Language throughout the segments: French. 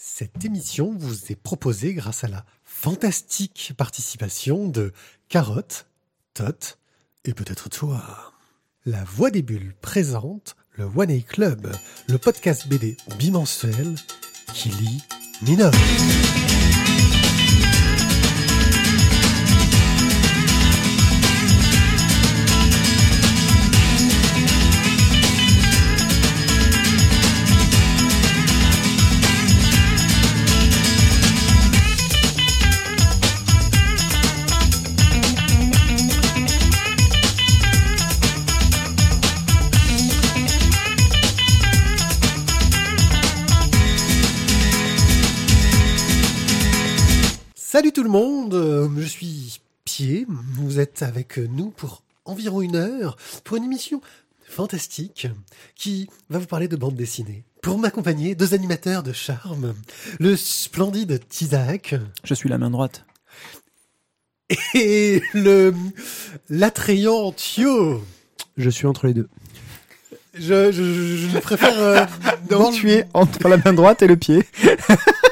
Cette émission vous est proposée grâce à la fantastique participation de Carotte, Tot et peut-être toi. La Voix des Bulles présente le One A Club, le podcast BD bimensuel qui lit mineur. Vous êtes avec nous pour environ une heure pour une émission fantastique qui va vous parler de bande dessinée. Pour m'accompagner, deux animateurs de charme, le splendide Tizak Je suis la main droite. et le l'attrayant Thio. Je suis entre les deux. Je, je, je, je préfère euh, tu es entre la main droite et le pied.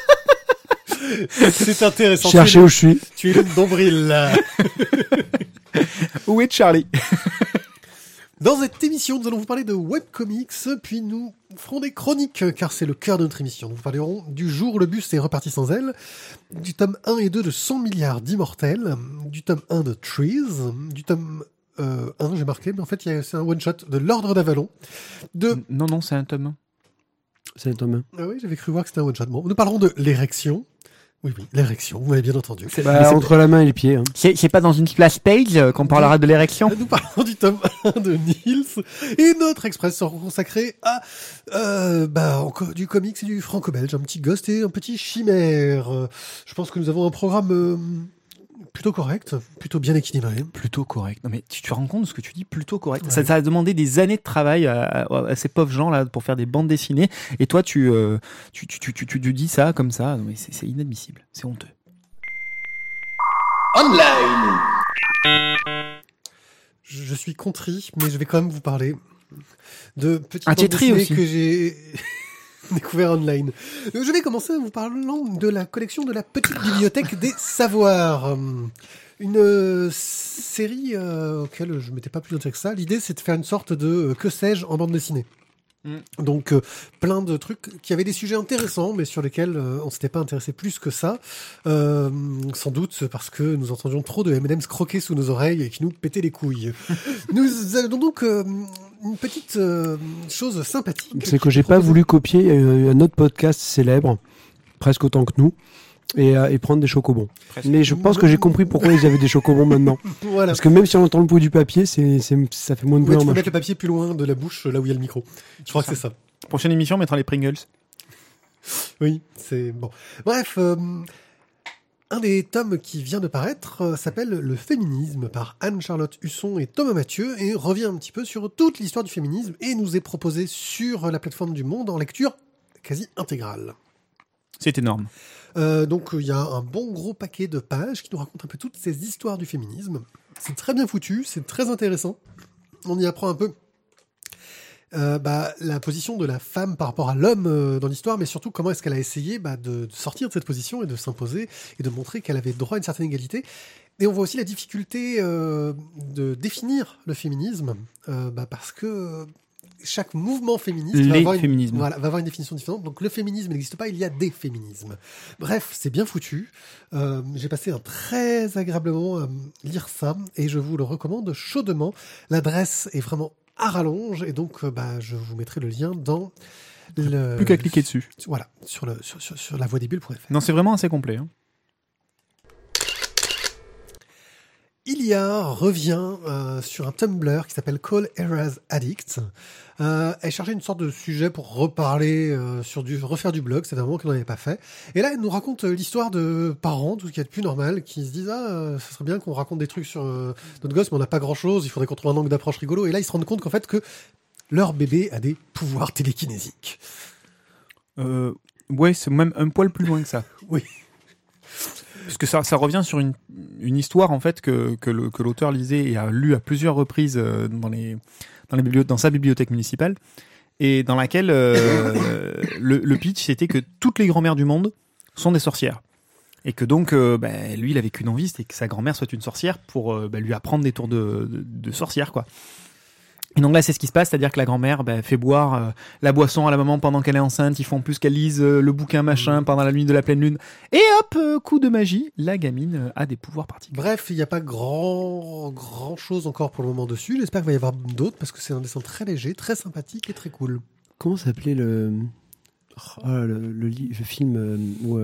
C'est intéressant. Cherchez où le, je suis. tu es le nombril là. Où est Charlie? Dans cette émission, nous allons vous parler de webcomics, puis nous ferons des chroniques, car c'est le cœur de notre émission. Nous vous parlerons du jour où le bus est reparti sans elle, du tome 1 et 2 de 100 milliards d'immortels, du tome 1 de Trees, du tome euh, 1, j'ai marqué, mais en fait il y a- c'est un one-shot de l'Ordre d'Avalon, de... Non, non, c'est un tome. C'est le tome Ah oui, j'avais cru voir que c'était un one-shot. Bon, nous parlerons de l'érection. Oui, oui, l'érection, vous m'avez bien entendu. Mais Bah, c'est- entre la main et le pied. hein. C'est c'est pas dans une splash page euh, qu'on parlera de l'érection? Nous parlons du tome 1 de Niels et notre express sera consacré à euh, bah, encore du comics et du franco-belge, un petit ghost et un petit chimère. Euh, Je pense que nous avons un programme euh, plutôt correct, plutôt bien équilibré. Plutôt correct. Non mais tu te rends compte de ce que tu dis Plutôt correct. Ouais. Ça, ça a demandé des années de travail à, à- à ces pauvres gens là pour faire des bandes dessinées. Et toi, tu, euh, tu, tu, tu, tu, tu dis ça comme ça. Non, mais c'est inadmissible. C'est honteux. Online. Je, je suis contrit, mais je vais quand même vous parler de petites Un bandes dessinées aussi. que j'ai découvert online. Donc, je vais commencer en vous parlant de la collection de la petite bibliothèque des savoirs. Hum, Une euh, série euh, auquel je m'étais pas plus intéressé que ça. L'idée, c'est de faire une sorte de euh, que sais-je en bande dessinée. Mm. Donc euh, plein de trucs qui avaient des sujets intéressants, mais sur lesquels euh, on s'était pas intéressé plus que ça. Euh, sans doute parce que nous entendions trop de M&M's croquer sous nos oreilles et qui nous pétaient les couilles. nous avons donc euh, une petite euh, chose sympathique. C'est que j'ai pas voulu copier euh, un autre podcast célèbre, presque autant que nous, et, euh, et prendre des chocobons. Mais je pense que j'ai compris pourquoi ils avaient des chocobons maintenant. Voilà. Parce que même si on entend le bruit du papier, c'est, c'est, ça fait moins de Ouais, bruit tu en peux mettre le papier plus loin de la bouche, là où il y a le micro. Je crois que c'est ça. Prochaine émission, on mettra les Pringles. Oui, c'est bon. Bref, euh, un des tomes qui vient de paraître euh, s'appelle Le féminisme par Anne-Charlotte Husson et Thomas Mathieu et revient un petit peu sur toute l'histoire du féminisme et nous est proposé sur la plateforme du Monde en lecture quasi intégrale. C'est énorme. Euh, donc il y a un bon gros paquet de pages qui nous racontent un peu toutes ces histoires du féminisme. C'est très bien foutu, c'est très intéressant. On y apprend un peu euh, bah, la position de la femme par rapport à l'homme euh, dans l'histoire, mais surtout comment est-ce qu'elle a essayé bah, de, de sortir de cette position et de s'imposer et de montrer qu'elle avait droit à une certaine égalité. Et on voit aussi la difficulté euh, de définir le féminisme, bah, parce que chaque mouvement féministe va avoir, une, féminismes. voilà, va avoir une définition différente. Donc le féminisme n'existe pas, il y a des féminismes. Bref, c'est bien foutu. Euh, J'ai passé un très agréable moment à lire ça et je vous le recommande chaudement. L'adresse est vraiment à rallonge et donc euh, bah, je vous mettrai le lien dans le... Plus qu'à cliquer dessus. Voilà, sur, le, sur, sur, sur la voie des bulles.fr. Non, c'est vraiment assez complet. hein. Ilia revient euh, sur un Tumblr qui s'appelle Call Eras Addict. Euh, elle cherchait une sorte de sujet pour reparler euh, sur du refaire du blog, c'est un moment qu'elle n'en avait pas fait. Et là, elle nous raconte euh, l'histoire de parents, tout ce qui est de plus normal, qui se disent ah, euh, ça serait bien qu'on raconte des trucs sur euh, notre gosse, mais on n'a pas grand chose. Il faudrait qu'on trouve un angle d'approche rigolo. Et là, ils se rendent compte qu'en fait que leur bébé a des pouvoirs télékinésiques. Euh, ouais, c'est même un poil plus loin que ça. Oui. Parce que ça, ça revient sur une, une histoire en fait que, que l'auteur lisait et a lu à plusieurs reprises euh, dans, les, dans, les bibliothèques, dans sa bibliothèque municipale. et dans laquelle euh, le, le pitch c'était que toutes les grand-mères du monde sont des sorcières. Et que donc, euh, bah, lui, il avait qu'une envie, c'était que sa grand-mère soit une sorcière pour euh, bah, lui apprendre des tours de, de, de sorcière, quoi. Et donc là, c'est ce qui se passe, c'est-à-dire que la grand-mère bah, fait boire euh, la boisson à la maman pendant qu'elle est enceinte. Ils font plus qu'elle lise euh, le bouquin machin pendant la nuit de la pleine lune. Et hop, euh, coup de magie, la gamine euh, a des pouvoirs particuliers. Bref, il n'y a pas grand, grand chose encore pour le moment dessus. J'espère qu'il va y avoir d'autres parce que c'est un dessin très léger, très sympathique et très cool. Comment s'appelait le... Oh, le, le, film euh, où...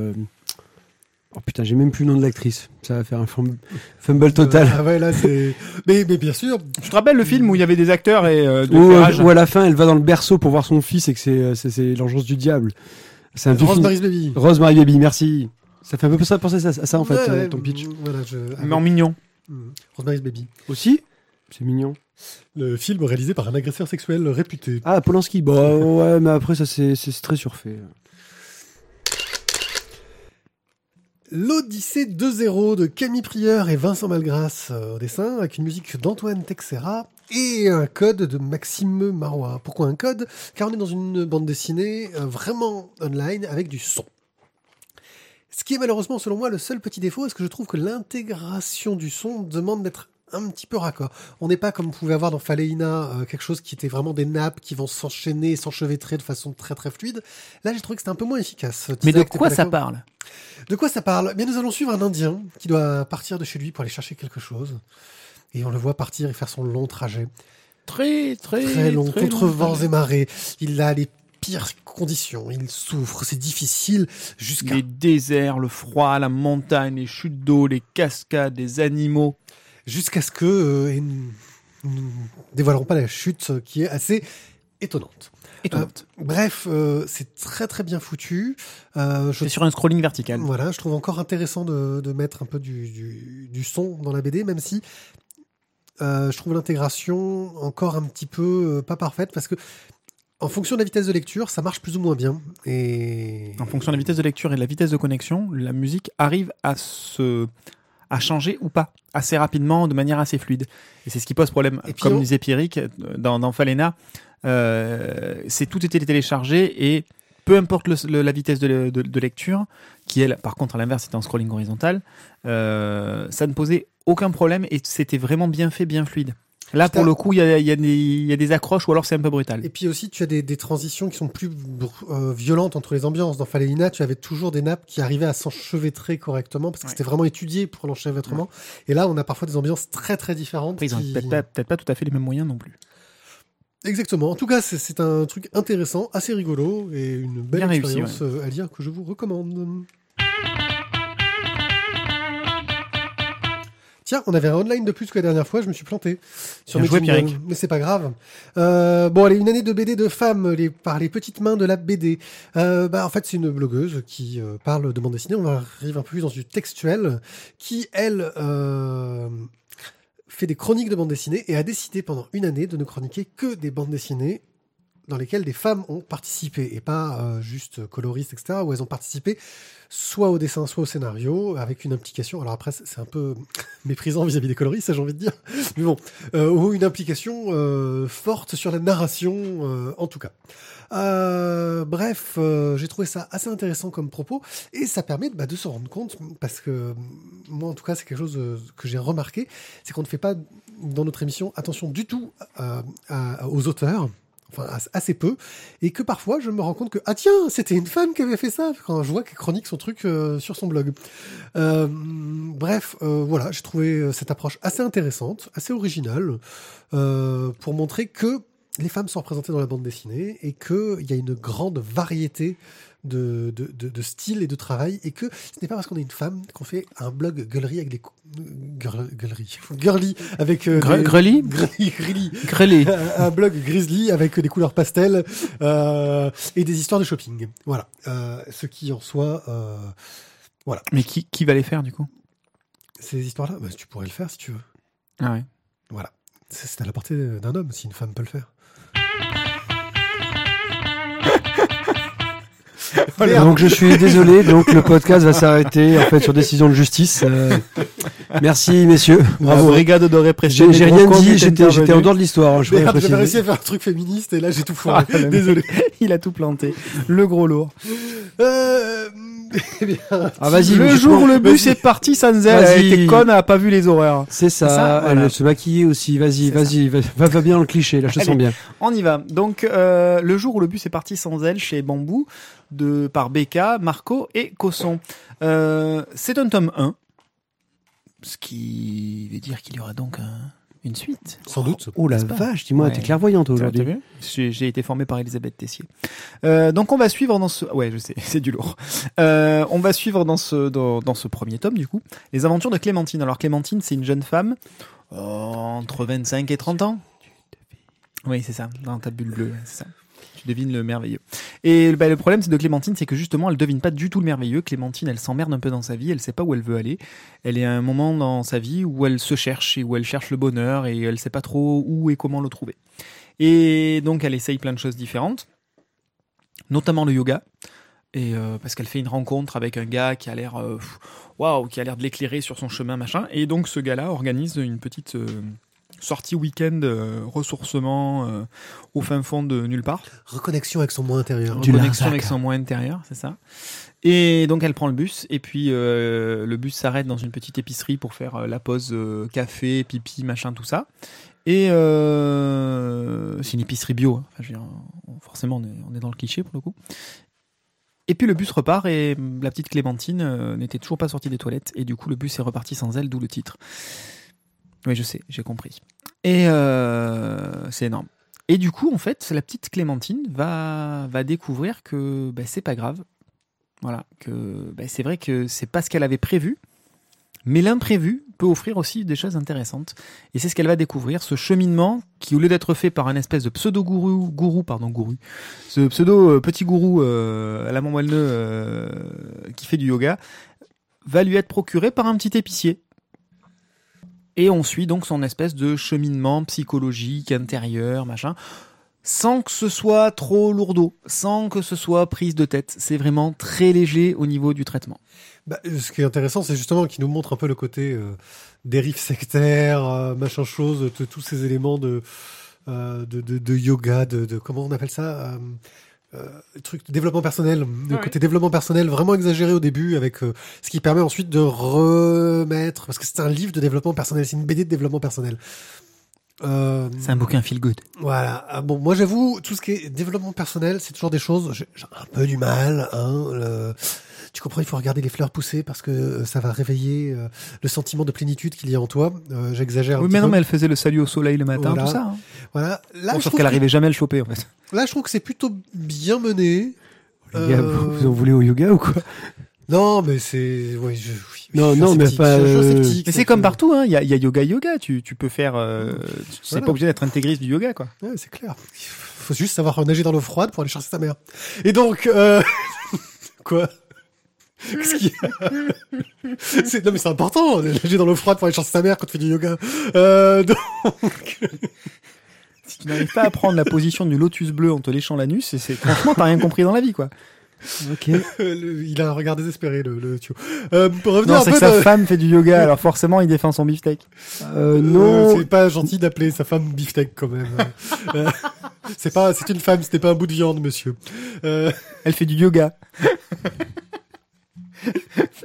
Oh putain, j'ai même plus le nom de l'actrice. Ça va faire un fumble, total. Ah ouais, là, c'est. mais, mais bien sûr. Je te rappelle le film où il y avait des acteurs et euh, de Où, euh, où à la fin, elle va dans le berceau pour voir son fils et que c'est euh, c'est- c'est l'engeance du diable. C'est un film. Rosemary's Baby. Rosemary Baby, merci. Ça fait un peu ça penser à ça, à ça, en fait, Ouais, euh, ton pitch. Voilà, je... mais en mignon. Mm. Rosemary's Baby. Aussi C'est mignon. Le film réalisé par un agresseur sexuel réputé. Ah, Polanski. Bon, ouais, mais après, ça, c'est c'est très surfait. L'Odyssée 2.0 de Camille Prieur et Vincent Malgras euh, au dessin, avec une musique d'Antoine Texera et un code de Maxime Marois. Pourquoi un code? Car on est dans une bande dessinée euh, vraiment online avec du son. Ce qui est malheureusement, selon moi, le seul petit défaut, est-ce que je trouve que l'intégration du son demande d'être un petit peu raccord. On n'est pas comme vous pouvez avoir dans Faleina, euh, quelque chose qui était vraiment des nappes qui vont s'enchaîner, s'enchevêtrer de façon très très fluide. Là, j'ai trouvé que c'était un peu moins efficace. Tu Mais de quoi ça parle? De quoi ça parle? Eh Bien, nous allons suivre un Indien qui doit partir de chez lui pour aller chercher quelque chose. Et on le voit partir et faire son long trajet. Très, très, Très long, très contre long. vents et marées. Il a les pires conditions. Il souffre, c'est difficile jusqu'à... Les déserts, le froid, la montagne, les chutes d'eau, les cascades, les animaux. Jusqu'à ce que... euh, nous ne dévoilerons pas la chute euh, qui est assez étonnante. Étonnante. Bref, euh, c'est très très bien foutu. Euh, je C'est sur un scrolling vertical. Voilà, je trouve encore intéressant de, de mettre un peu du, du, du son dans la BD, même si euh, je trouve l'intégration encore un petit peu euh, pas parfaite, parce que en fonction de la vitesse de lecture, ça marche plus ou moins bien. Et En fonction de la vitesse de lecture et de la vitesse de connexion, la musique arrive à se à changer ou pas assez rapidement, de manière assez fluide. Et c'est ce qui pose problème. Et Comme disait Pierrick euh, dans, dans Falena, euh, c'est tout était téléchargé et peu importe le- le- la vitesse de, de- de lecture, qui elle, par contre à l'inverse, était en scrolling horizontal, euh, ça ne posait aucun problème et c'était vraiment bien fait, bien fluide. Là, pour le coup, il y a, il y a des- il y a des accroches ou alors c'est un peu brutal. Et puis aussi, tu as des, des transitions qui sont plus euh, violentes entre les ambiances. Dans Faleina, tu avais toujours des nappes qui arrivaient à s'enchevêtrer correctement parce que Ouais. c'était vraiment étudié pour l'enchevêtrement. Et là, on a parfois des ambiances très très différentes. Après, ils ont qui- peut-être pas, tout à fait les mêmes moyens non plus. Exactement. En tout cas, c'est- un truc intéressant, assez rigolo et une belle Bien réussi, expérience euh, à lire que je vous recommande. Tiens, on avait un online de plus que la dernière fois, je me suis planté sur Bien mes joué, Pierrick. mais c'est pas grave. Euh, bon, allez, une année de BD de femmes les, par les petites mains de la BD. Euh, bah, en fait, c'est une blogueuse qui euh, parle de bande dessinée. On arrive un peu plus dans du textuel, qui elle fait des chroniques de bande dessinée et a décidé pendant une année de ne chroniquer que des bandes dessinées dans lesquelles des femmes ont participé et pas euh, juste coloristes, etc., où elles ont participé soit au dessin, soit au scénario, avec une implication. Alors après, c'est un peu méprisant vis-à-vis des coloristes, j'ai envie de dire, mais bon, euh, ou une implication euh, forte sur la narration, en tout cas. Bref, j'ai trouvé ça assez intéressant comme propos et ça permet bah, de se rendre compte parce que moi en tout cas c'est quelque chose que j'ai remarqué, c'est qu'on ne fait pas dans notre émission attention du tout aux auteurs. Enfin, as- assez peu, et que parfois je me rends compte que ah tiens c'était une femme qui avait fait ça quand je vois qu'elle chronique son truc euh, sur son blog. Euh, bref, euh, voilà, j'ai trouvé cette approche assez intéressante, assez originale, pour montrer que les femmes sont représentées dans la bande dessinée et qu'il y a une grande variété de, de, de, de styles et de travail et que ce n'est pas parce qu'on est une femme qu'on fait un blog gueulerie avec des cou- girl- gueulerie girly avec euh, Gre- des- un blog grizzly avec des couleurs pastel euh, et des histoires de shopping. Voilà. Euh, ce qui en soit euh, voilà. Mais qui, qui va les faire du coup? Ces histoires là tu pourrais le faire si tu veux. Ah ouais. voilà. C'est à la portée d'un homme si une femme peut le faire Merde. Donc je suis désolé, donc le podcast va s'arrêter en fait sur décision de justice. Euh, merci messieurs, La bravo. brigade de répression. J'ai rien dit, j'étais j'étais en dehors de l'histoire. je j'avais réussi à faire un truc féministe et là j'ai tout foiré. Ah. Désolé. Il a tout planté. Le gros lourd. Euh, eh bien, Ah vas-y, Le jour où le bus est parti sans elle, elle Vas-y. était conne, elle a pas vu les horaires. C'est ça, ça, voilà. elle se maquiller aussi. Vas-y, vas-y, va, va, va bien dans le cliché. Là, je te Allez. sens bien. On y va. Donc, euh, le jour où le bus est parti sans elle chez Bambou, de, par Becca, Marco et Cosson. Euh, c'est un tome 1. Ce qui veut dire qu'il y aura donc un- une suite. sans doute. Oh la N'est-ce pas vache, dis-moi, Ouais. t'es clairvoyante aujourd'hui. J'ai j'ai été formé par Elisabeth Tessier. Euh, donc on va suivre dans ce, ouais je sais, c'est du lourd. Euh, on va suivre dans ce dans, dans ce premier tome du coup les aventures de Clémentine. Alors Clémentine c'est une jeune femme euh, entre 25 et 30 ans. Oui c'est ça, dans ta bulle bleue, c'est ça. Tu devines le merveilleux. Et bah, le problème c'est de Clémentine, c'est que justement elle devine pas du tout le merveilleux. Clémentine, elle s'emmerde un peu dans sa vie, elle sait pas où elle veut aller. Elle est à un moment dans sa vie où elle se cherche et où elle cherche le bonheur et elle sait pas trop où et comment le trouver. Et donc elle essaye plein de choses différentes, notamment le yoga. Et euh, parce qu'elle fait une rencontre avec un gars qui a l'air, euh, waouh, qui a l'air de l'éclairer sur son chemin, machin. Et donc ce gars-là organise une petite euh, sortie week-end euh, ressourcement euh, au fin fond de nulle part. Reconnexion avec son moi intérieur. Du connexion Larzac. avec son moi intérieur, c'est ça. Et donc elle prend le bus et puis euh, le bus s'arrête dans une petite épicerie pour faire euh, la pause euh, café, pipi, machin, tout ça. Et euh, c'est une épicerie bio. hein. Enfin, je veux dire, on- forcément, on est, on est dans le cliché pour le coup. Et puis le bus repart et la petite Clémentine euh, n'était toujours pas sortie des toilettes et du coup le bus est reparti sans elle, d'où le titre. Oui, je sais, j'ai compris. Et euh, c'est énorme. Et du coup, en fait, la petite Clémentine va, va découvrir que bah, c'est pas grave. Voilà, que bah, c'est vrai que c'est pas ce qu'elle avait prévu, mais l'imprévu peut offrir aussi des choses intéressantes. Et c'est ce qu'elle va découvrir, ce cheminement qui, au lieu d'être fait par un espèce de pseudo-gourou, gourou, pardon, gourou, ce pseudo euh, gourou euh, à la moelleux euh, qui fait du yoga, va lui être procuré par un petit épicier. Et on suit donc son espèce de cheminement psychologique, intérieur, machin, sans que ce soit trop lourdeau, sans que ce soit prise de tête. C'est vraiment très léger au niveau du traitement. Bah, ce qui est intéressant, c'est justement qu'il nous montre un peu le côté euh, dérive sectaire, euh, machin chose, tous ces éléments de, euh, de, de, de yoga, de, comment on appelle ça, euh, truc de développement personnel, le Ouais. côté développement personnel vraiment exagéré au début, avec euh, ce qui permet ensuite de remettre, parce que c'est un livre de développement personnel, c'est une BD de développement personnel. Euh, C'est un bouquin feel good. voilà. Ah, bon, moi j'avoue, tout ce qui est développement personnel, c'est toujours des choses. J'ai j'ai un peu du mal. Hein, le- Tu comprends, il faut regarder les fleurs pousser parce que euh, ça va réveiller euh, le sentiment de plénitude qu'il y a en toi. Euh, J'exagère. Oui, mais non, peu. mais elle faisait le salut au soleil le matin, Voilà. tout ça. hein. Voilà. Là, Bon, je sauf trouve qu'elle que- arrivait jamais à le choper, en fait. là, je trouve que c'est plutôt bien mené. Euh, vous, en voulez au yoga ou quoi? Non, mais c'est. Ouais, je... Non, je suis non, mais pas, euh, Mais c'est comme tout. partout, hein. Il y a, il y a yoga, yoga. Tu, tu peux faire. Euh, tu- c'est Voilà. pas obligé d'être intégriste du yoga, quoi. Ouais, c'est clair. Il faut juste savoir nager dans l'eau froide pour aller chercher sa mère. Et donc, euh... quoi Qu'est-ce qu'il y a C'est- Non mais c'est important, nager dans l'eau froide pour aller chercher sa mère quand tu fais du yoga. Euh, donc... Si tu n'arrives pas à prendre la position du lotus bleu en te léchant l'anus, c'est- c'est franchement t'as rien compris dans la vie, quoi. Ok. le- il a un regard désespéré, le, le tuyau. Euh, pour revenir Non, un c'est peu que sa femme fait du yoga, alors forcément il défend son beefsteak. Euh, Euh, non. c'est pas gentil d'appeler sa femme beefsteak quand même. Euh, c'est pas, c'est une femme, c'était pas un bout de viande, monsieur. Euh, Elle fait du yoga.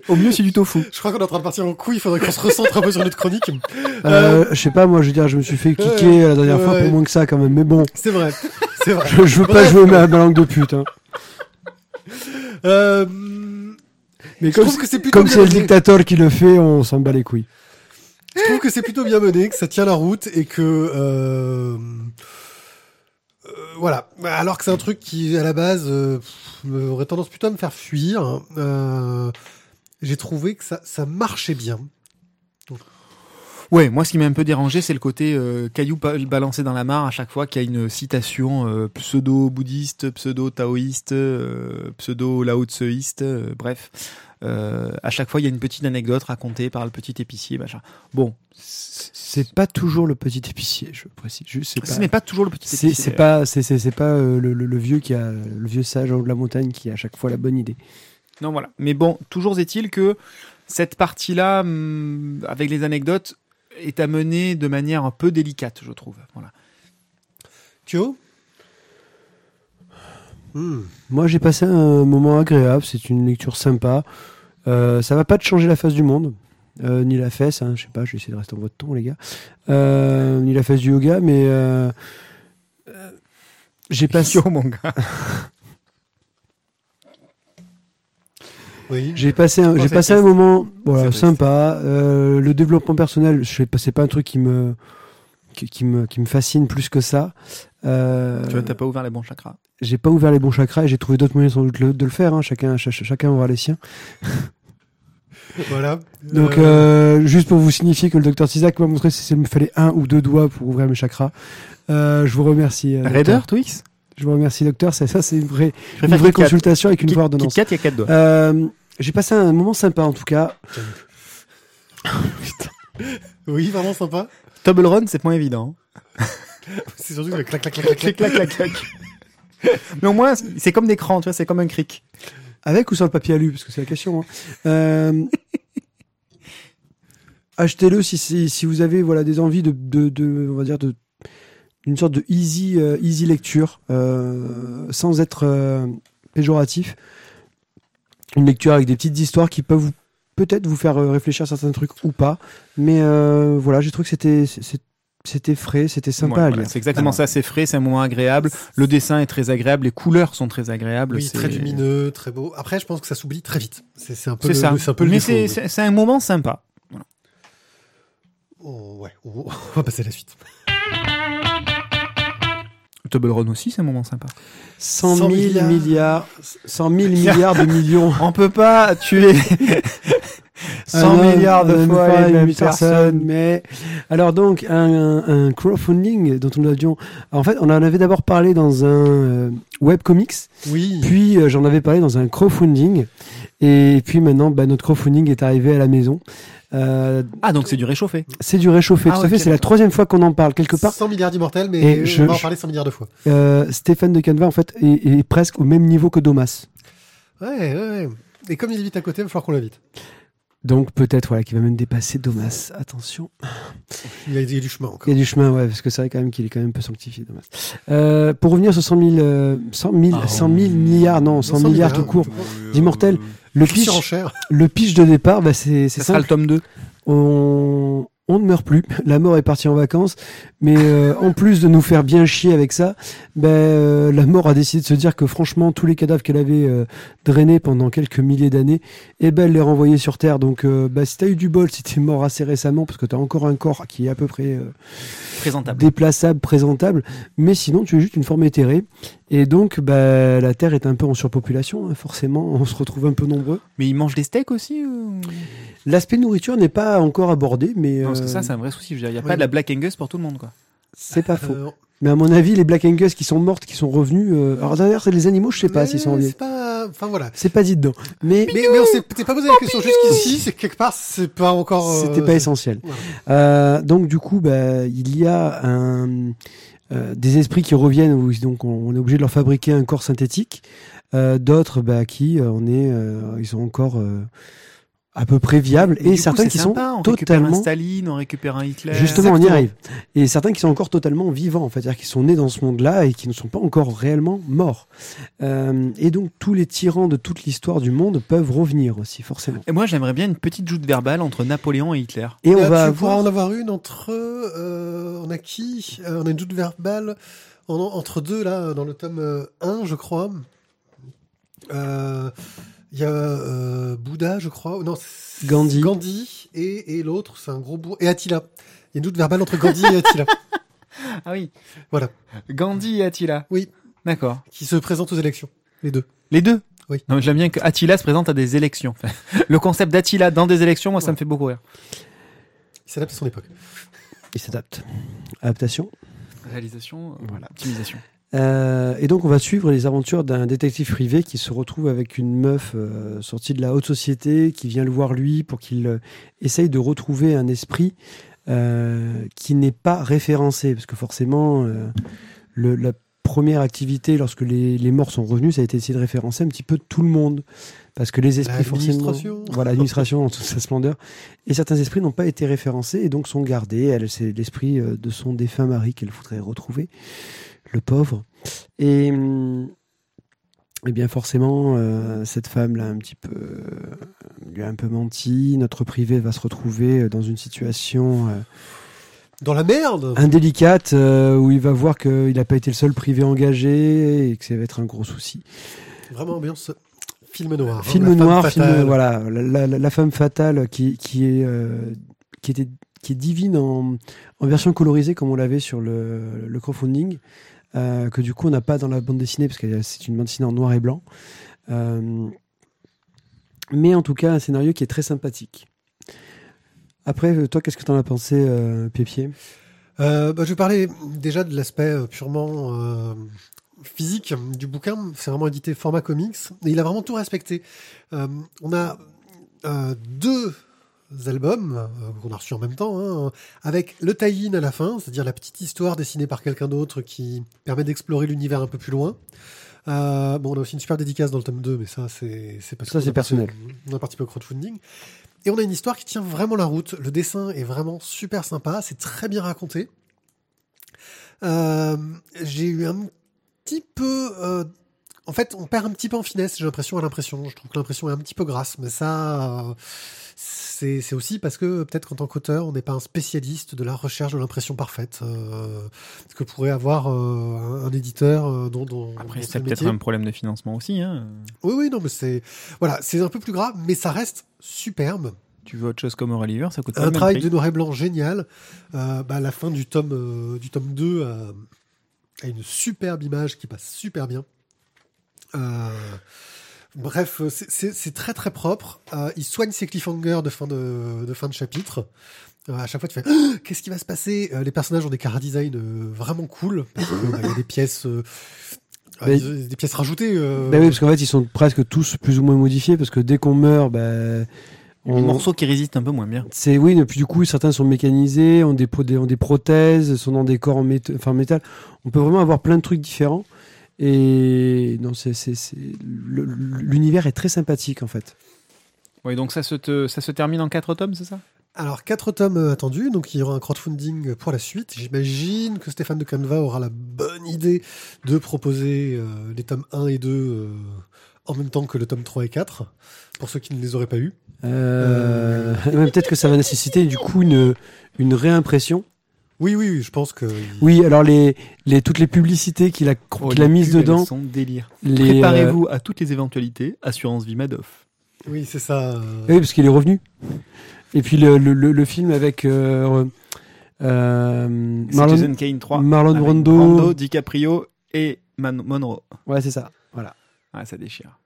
Au mieux c'est du tofu. je crois qu'on est en train de partir en couille. Il faudrait qu'on se recentre un peu sur notre chronique. Euh, je sais pas, moi, je veux dire, je me suis fait kicker la dernière fois pour moins que ça quand même. Mais bon, C'est vrai, c'est vrai. je, je veux pas jouer ma, ma langue de pute. Hein. Euh, Mais je comme, trouve que c'est plutôt comme bien c'est le dictateur qui le fait, on s'en bat les couilles. Je trouve que c'est plutôt bien mené, que ça tient la route et que euh, euh, voilà. Alors que c'est un truc qui à la base euh, aurait tendance plutôt à me faire fuir. hein. Euh, J'ai trouvé que ça ça marchait bien. Ouais, moi ce qui m'a un peu dérangé, c'est le côté euh, caillou balancé dans la mare à chaque fois qu'il y a une citation euh, pseudo-bouddhiste, pseudo-taoïste, euh, pseudo-laotseïste, euh, bref. À chaque fois, il y a une petite anecdote racontée par le petit épicier. Machin. Bon, C'est pas toujours le petit épicier, je précise. Juste, ce n'est pas toujours le petit épicier. c'est pas c'est pas le, le- le vieux qui a le vieux sage en haut de la montagne qui a à chaque fois la bonne idée. Non, voilà. Mais bon, toujours est-il que cette partie-là, hum, avec les anecdotes, est amenée de manière un peu délicate, je trouve. Voilà. Thio Hmm. Moi, j'ai passé un moment agréable. C'est une lecture sympa. Euh, ça va pas te changer la face du monde, euh, ni la fesse. Hein, je sais pas. Je vais essayer de rester en votre ton, les gars. Euh, ni la fesse du yoga, mais euh, j'ai passé. Yo, mon gars. Oui. J'ai passé un, Oh, j'ai passé un moment voilà, sympa. Euh, le développement personnel, je sais pas, c'est pas un truc qui me qui, qui me qui me fascine plus que ça. Euh, Tu vois, t'as pas ouvert les bons chakras. j'ai pas ouvert les bons chakras et j'ai trouvé d'autres moyens sans doute le- de le faire. Hein. Chacun ch- chacun aura les siens. Voilà. Donc Euh, euh, juste pour vous signifier que le docteur Tizak m'a montré si il me fallait un ou deux doigts pour ouvrir mes chakras. Euh, je vous remercie. euh, Raider. Twix? Je vous remercie docteur. Ça, ça c'est une vraie, une consultation avec une vraie ordonnance. Il y a quatre doigts. Euh, j'ai passé un moment sympa en tout cas. Oui, vraiment sympa. Tobble Run, c'est moins évident. C'est surtout que le clac, clac, clac, clac, clac. clac, clac, clac. Mais au moins, c'est comme des crans, tu vois, c'est comme un cric. Avec ou sans le papier alu, parce que c'est la question. hein. Euh, Achetez-le si, si, si vous avez voilà des envies de, de, de on va dire de une sorte de easy euh, easy lecture euh, sans être euh, péjoratif. Une lecture avec des petites histoires qui peuvent vous- peut-être vous faire euh, réfléchir à certains trucs ou pas. Mais euh, voilà, j'ai trouvé que c'était c'était frais, c'était sympa Ouais, à voilà, lire. c'est exactement ça, c'est frais, c'est un moment agréable. Le dessin est très agréable, les couleurs sont très agréables. Oui, très lumineux, très beau. Après, je pense que ça s'oublie très vite. C'est un peu C'est le, ça. le- c'est un peu le Mais c'est oui. un moment sympa. Oh, ouais, on va passer à la suite. Tobble Run aussi, c'est un moment sympa. 100 000 100 milliards, milliards. 100 000 milliards de millions. On peut pas tuer 100 Un homme, milliards de fois les une mêmes personne, personnes. Mais alors donc un, un crowdfunding dont nous avions, en fait, on en avait d'abord parlé dans un euh, webcomics, Oui. puis euh, j'en avais parlé dans un crowdfunding, et puis maintenant, bah, notre crowdfunding est arrivé à la maison. Euh, Ah, donc c'est du réchauffé. c'est du réchauffé, Ah, tout à fait. C'est la troisième fois qu'on en parle quelque part. 100 milliards d'immortels, mais Et on je- va en parler 100 milliards de fois. Euh, Stéphane de Canva en fait est, est presque au même niveau que Domas. Ouais, ouais, ouais. Et comme il est vite à côté, il va falloir qu'on l'invite. Donc peut-être voilà qu'il va même dépasser Domas. Attention. Il y a, il y a du chemin encore. Il y a du chemin, ouais, parce que c'est vrai quand même qu'il est quand même un peu sanctifié, Domas. Euh, pour revenir sur 100 000, euh, 100 000, Ah, 100 000 milliards, non, 100, 100 milliards tout court. euh, D'immortels. Le pitch, Surenchère. le pitch de départ, bah, c'est c'est Ça sera le tome 2. On, on ne meurt plus. La mort est partie en vacances, mais euh, en plus de nous faire bien chier avec ça, ben euh, la mort a décidé de se dire que franchement tous les cadavres qu'elle avait euh, drainés pendant quelques milliers d'années, eh ben elle les renvoyait sur Terre. Donc euh, bah, si t'as eu du bol, si t'es mort assez récemment, parce que t'as encore un corps qui est à peu près euh, Présentable. déplaçable, présentable, mais sinon tu es juste une forme éthérée. Et donc bah, la Terre est un peu en surpopulation, hein, forcément, on se retrouve un peu nombreux. Mais ils mangent des steaks aussi ou... L'aspect nourriture n'est pas encore abordé, mais Non, Parce que euh, ça, c'est un vrai souci. Je veux dire, Il n'y a ouais. pas de la Black Angus pour tout le monde. Quoi. c'est pas faux. Euh, Mais à mon avis, les Black Angus qui sont mortes, qui sont revenus. euh, Alors d'ailleurs, c'est les animaux, je sais pas s'ils sont revenus. C'est pas. Enfin voilà. C'est pas dit dedans. Mais Mais, mais on s'est pas posé la question jusqu'ici. C'est que quelque part, c'est pas encore. euh, c'était pas essentiel. voilà. Euh, donc du coup, bah, il y a un, euh, des esprits qui reviennent, donc on, est obligé de leur fabriquer un corps synthétique. Euh, D'autres, bah, qui euh, on est, ils sont encore à peu près viables, Mais et coup, certains qui sympa, sont on récupère un totalement Staline, on récupère un Hitler. Justement, on y arrive. Et certains qui sont encore totalement vivants, en fait, c'est-à-dire qui sont nés dans ce monde-là et qui ne sont pas encore réellement morts. Euh, et donc, tous les tyrans de toute l'histoire du monde peuvent revenir aussi, forcément. Et moi, j'aimerais bien une petite joute verbale entre Napoléon et Hitler. Et on Là, va tu avoir... en avoir une entre. Euh, on a qui? Euh, On a une doute verbale en- entre deux, là, dans le tome euh, 1, je crois. Euh, Il y a euh, Bouddha, je crois. Non, c'est- Gandhi. Gandhi et, et l'autre, c'est un gros bourg. Et Attila. Il y a une doute verbale entre Gandhi et Attila. Ah oui. Voilà. Gandhi et Attila. Oui. D'accord. Qui se présentent aux élections. Les deux. Les deux? Oui. Non, mais j'aime bien que Attila se présente à des élections. Le concept d'Attila dans des élections, moi, ça me fait beaucoup rire. Il s'adapte à son époque. Il s'adapte. Adaptation. Réalisation, euh, Voilà. optimisation. Euh, et donc on va suivre les aventures d'un détective privé qui se retrouve avec une meuf euh, sortie de la haute société qui vient le voir lui pour qu'il euh, essaye de retrouver un esprit euh, qui n'est pas référencé. Parce que forcément euh, le- la première activité lorsque les, les morts sont revenus ça a été d'essayer de référencer un petit peu tout le monde. Parce que les esprits forcément L'administration. voilà l'administration en toute sa splendeur. Et certains esprits n'ont pas été référencés et donc sont gardés. Elle c'est l'esprit de son défunt mari qu'elle voudrait retrouver le pauvre. Et, hum, eh bien forcément, euh, cette femme l'a un petit peu, euh, lui a un peu menti. Notre privé va se retrouver euh, dans une situation euh, Dans la merde indélicate euh, où il va voir qu'il n'a pas été le seul privé engagé et que ça va être un gros souci. Vraiment ambiance film noir. hein, film noir, film, voilà, la, la- la femme fatale qui, qui est euh, qui était qui est divine en, en version colorisée comme on l'avait sur le, le crowdfunding, euh, que du coup on n'a pas dans la bande dessinée parce que c'est une bande dessinée en noir et blanc. Euh, mais en tout cas un scénario qui est très sympathique. Après, euh, toi, qu'est-ce que tu en as pensé, Pépier bah, je parler déjà de l'aspect purement physique du bouquin. C'est vraiment édité format comics. Et il a vraiment tout respecté. On a deux albums euh, qu'on a reçus en même temps, hein, avec le tie-in à la fin, c'est-à-dire la petite histoire dessinée par quelqu'un d'autre qui permet d'explorer l'univers un peu plus loin. Euh, bon, on a aussi une super dédicace dans le tome 2, mais ça, c'est parce Ça, c'est personnel. On a participé au crowdfunding. Et on a une histoire qui tient vraiment la route. Le dessin est vraiment super sympa. C'est très bien raconté. Euh, j'ai eu un petit peu. euh, en fait, on perd un petit peu en finesse, j'ai l'impression, à l'impression. Je trouve que l'impression est un petit peu grasse, mais ça, c'est c'est aussi parce que peut-être qu'en tant qu'auteur, on n'est pas un spécialiste de la recherche de l'impression parfaite, euh, ce que pourrait avoir euh, un, un éditeur euh, dont, dont Après, c'est peut-être métier. un problème de financement aussi. Hein. Oui, oui, non, mais c'est voilà, c'est un peu plus grave, mais ça reste superbe. Tu veux autre chose comme Reliver, ça coûte pas un travail de noir et blanc génial. Euh, bah, la fin du tome, du tome 2 a, a une superbe image qui passe super bien. Euh, bref, c'est- c'est c'est très très propre. Euh, il soigne ses cliffhangers de fin de, de, fin de chapitre. Euh, à chaque fois, tu fais Ah, qu'est-ce qui va se passer? Euh, Les personnages ont des cara design euh, vraiment cool. Parce que, bah, Il y a des pièces, euh, Mais- euh, des pièces rajoutées. euh, Ben oui, parce qu'en fait, ils sont presque tous plus ou moins modifiés, parce que dès qu'on meurt, ben, Les on- morceaux qui résistent un peu moins bien. C'est oui, et puis du coup certains sont mécanisés, ont des, ont des prothèses, sont dans des corps en, mét- enfin, en métal. On peut vraiment avoir plein de trucs différents. Et non, c'est c'est- l'univers est très sympathique en fait. Oui, donc ça se, te- ça se termine en quatre tomes, c'est ça? Alors, quatre tomes euh, attendus, donc il y aura un crowdfunding pour la suite. J'imagine que Stéphane de Canva aura la bonne idée de proposer euh, les tomes 1 et 2 euh, en même temps que le tome 3 et 4, pour ceux qui ne les auraient pas eus. Euh, Peut-être que ça va nécessiter du coup une, une réimpression. Oui, oui, oui, je pense que... Oui, alors les, les toutes les publicités qu'il a Oh, qu'il a les mises dedans. sont délire. Les, Préparez-vous à toutes les éventualités. Assurance vie Madoff. Oui, c'est ça. euh, euh, oui, parce qu'il est revenu. Et puis le, le, le- le film avec euh, euh, Marlon, Citizen Kane 3. Marlon Brando. Brando, DiCaprio et Man- Monroe. Ouais, c'est ça. Voilà. Ah, ça déchire.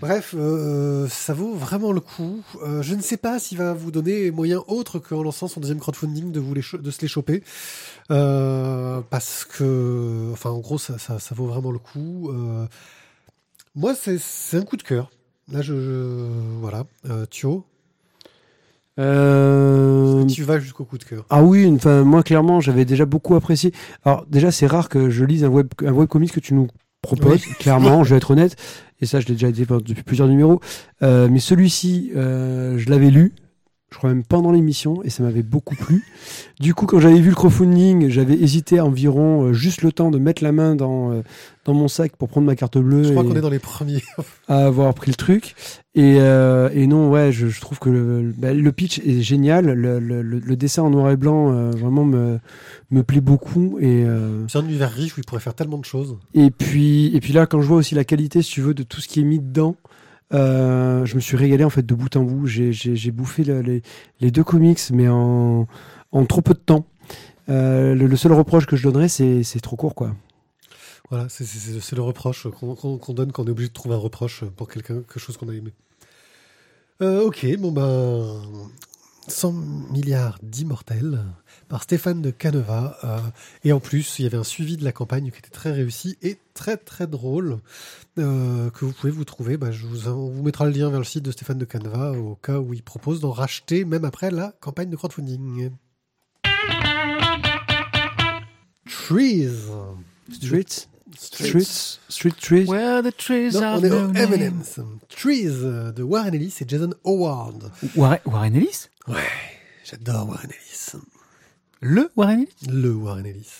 Bref, euh, ça vaut vraiment le coup. Euh, je ne sais pas s'il va vous donner moyen autre qu'en lançant son deuxième crowdfunding de, vous les de se les choper. Euh, parce que, enfin, en gros, ça, ça, ça vaut vraiment le coup. Moi, c'est un coup de cœur. Là, je. je- voilà. Thio, tu vas jusqu'au coup de cœur? Ah oui, enfin moi clairement j'avais déjà beaucoup apprécié. Alors déjà c'est rare que je lise un web un webcomic que tu nous proposes. Oui. Clairement, je vais être honnête. Et ça je l'ai déjà dit depuis plusieurs numéros. Euh, mais celui-ci, euh, je l'avais lu. Je crois même pendant l'émission et ça m'avait beaucoup plu. Du coup, quand j'avais vu le crowdfunding, j'avais hésité environ euh, juste le temps de mettre la main dans, euh, dans mon sac pour prendre ma carte bleue Je crois qu'on est dans les premiers. à avoir pris le truc. Et, euh, et non, ouais, je, je trouve que le, bah, le pitch est génial. Le, le- le- le dessin en noir et blanc euh, vraiment me, me plaît beaucoup. Et, euh, C'est un univers riche où il pourrait faire tellement de choses. et, puis, et puis là, quand je vois aussi la qualité, si tu veux, de tout ce qui est mis dedans, euh, je me suis régalé en fait de bout en bout. J'ai- bouffé le- les, les deux comics, mais en, en trop peu de temps. Euh, le, seul reproche que je donnerais, c'est c'est trop court, quoi. Voilà, c'est- le reproche qu'on donne quand on est obligé de trouver un reproche pour quelqu'un, quelque chose qu'on a aimé. Euh, ok, bon ben. 100 milliards d'immortels par Stéphane de Caneva. euh, et en plus, il y avait un suivi de la campagne qui était très réussi et très très drôle euh, que vous pouvez vous trouver. Bah, je vous, on vous mettra le lien vers le site de Stéphane de Caneva au cas où il propose d'en racheter même après la campagne de crowdfunding. Trees. Streets, streets, street trees. Where the trees Non, are on est au burning. M&M's. Trees euh, de Warren Ellis et Jason Howard. Warren, Warren Ellis? Ouais, j'adore Warren Ellis. Le Warren Ellis? Le Warren Ellis.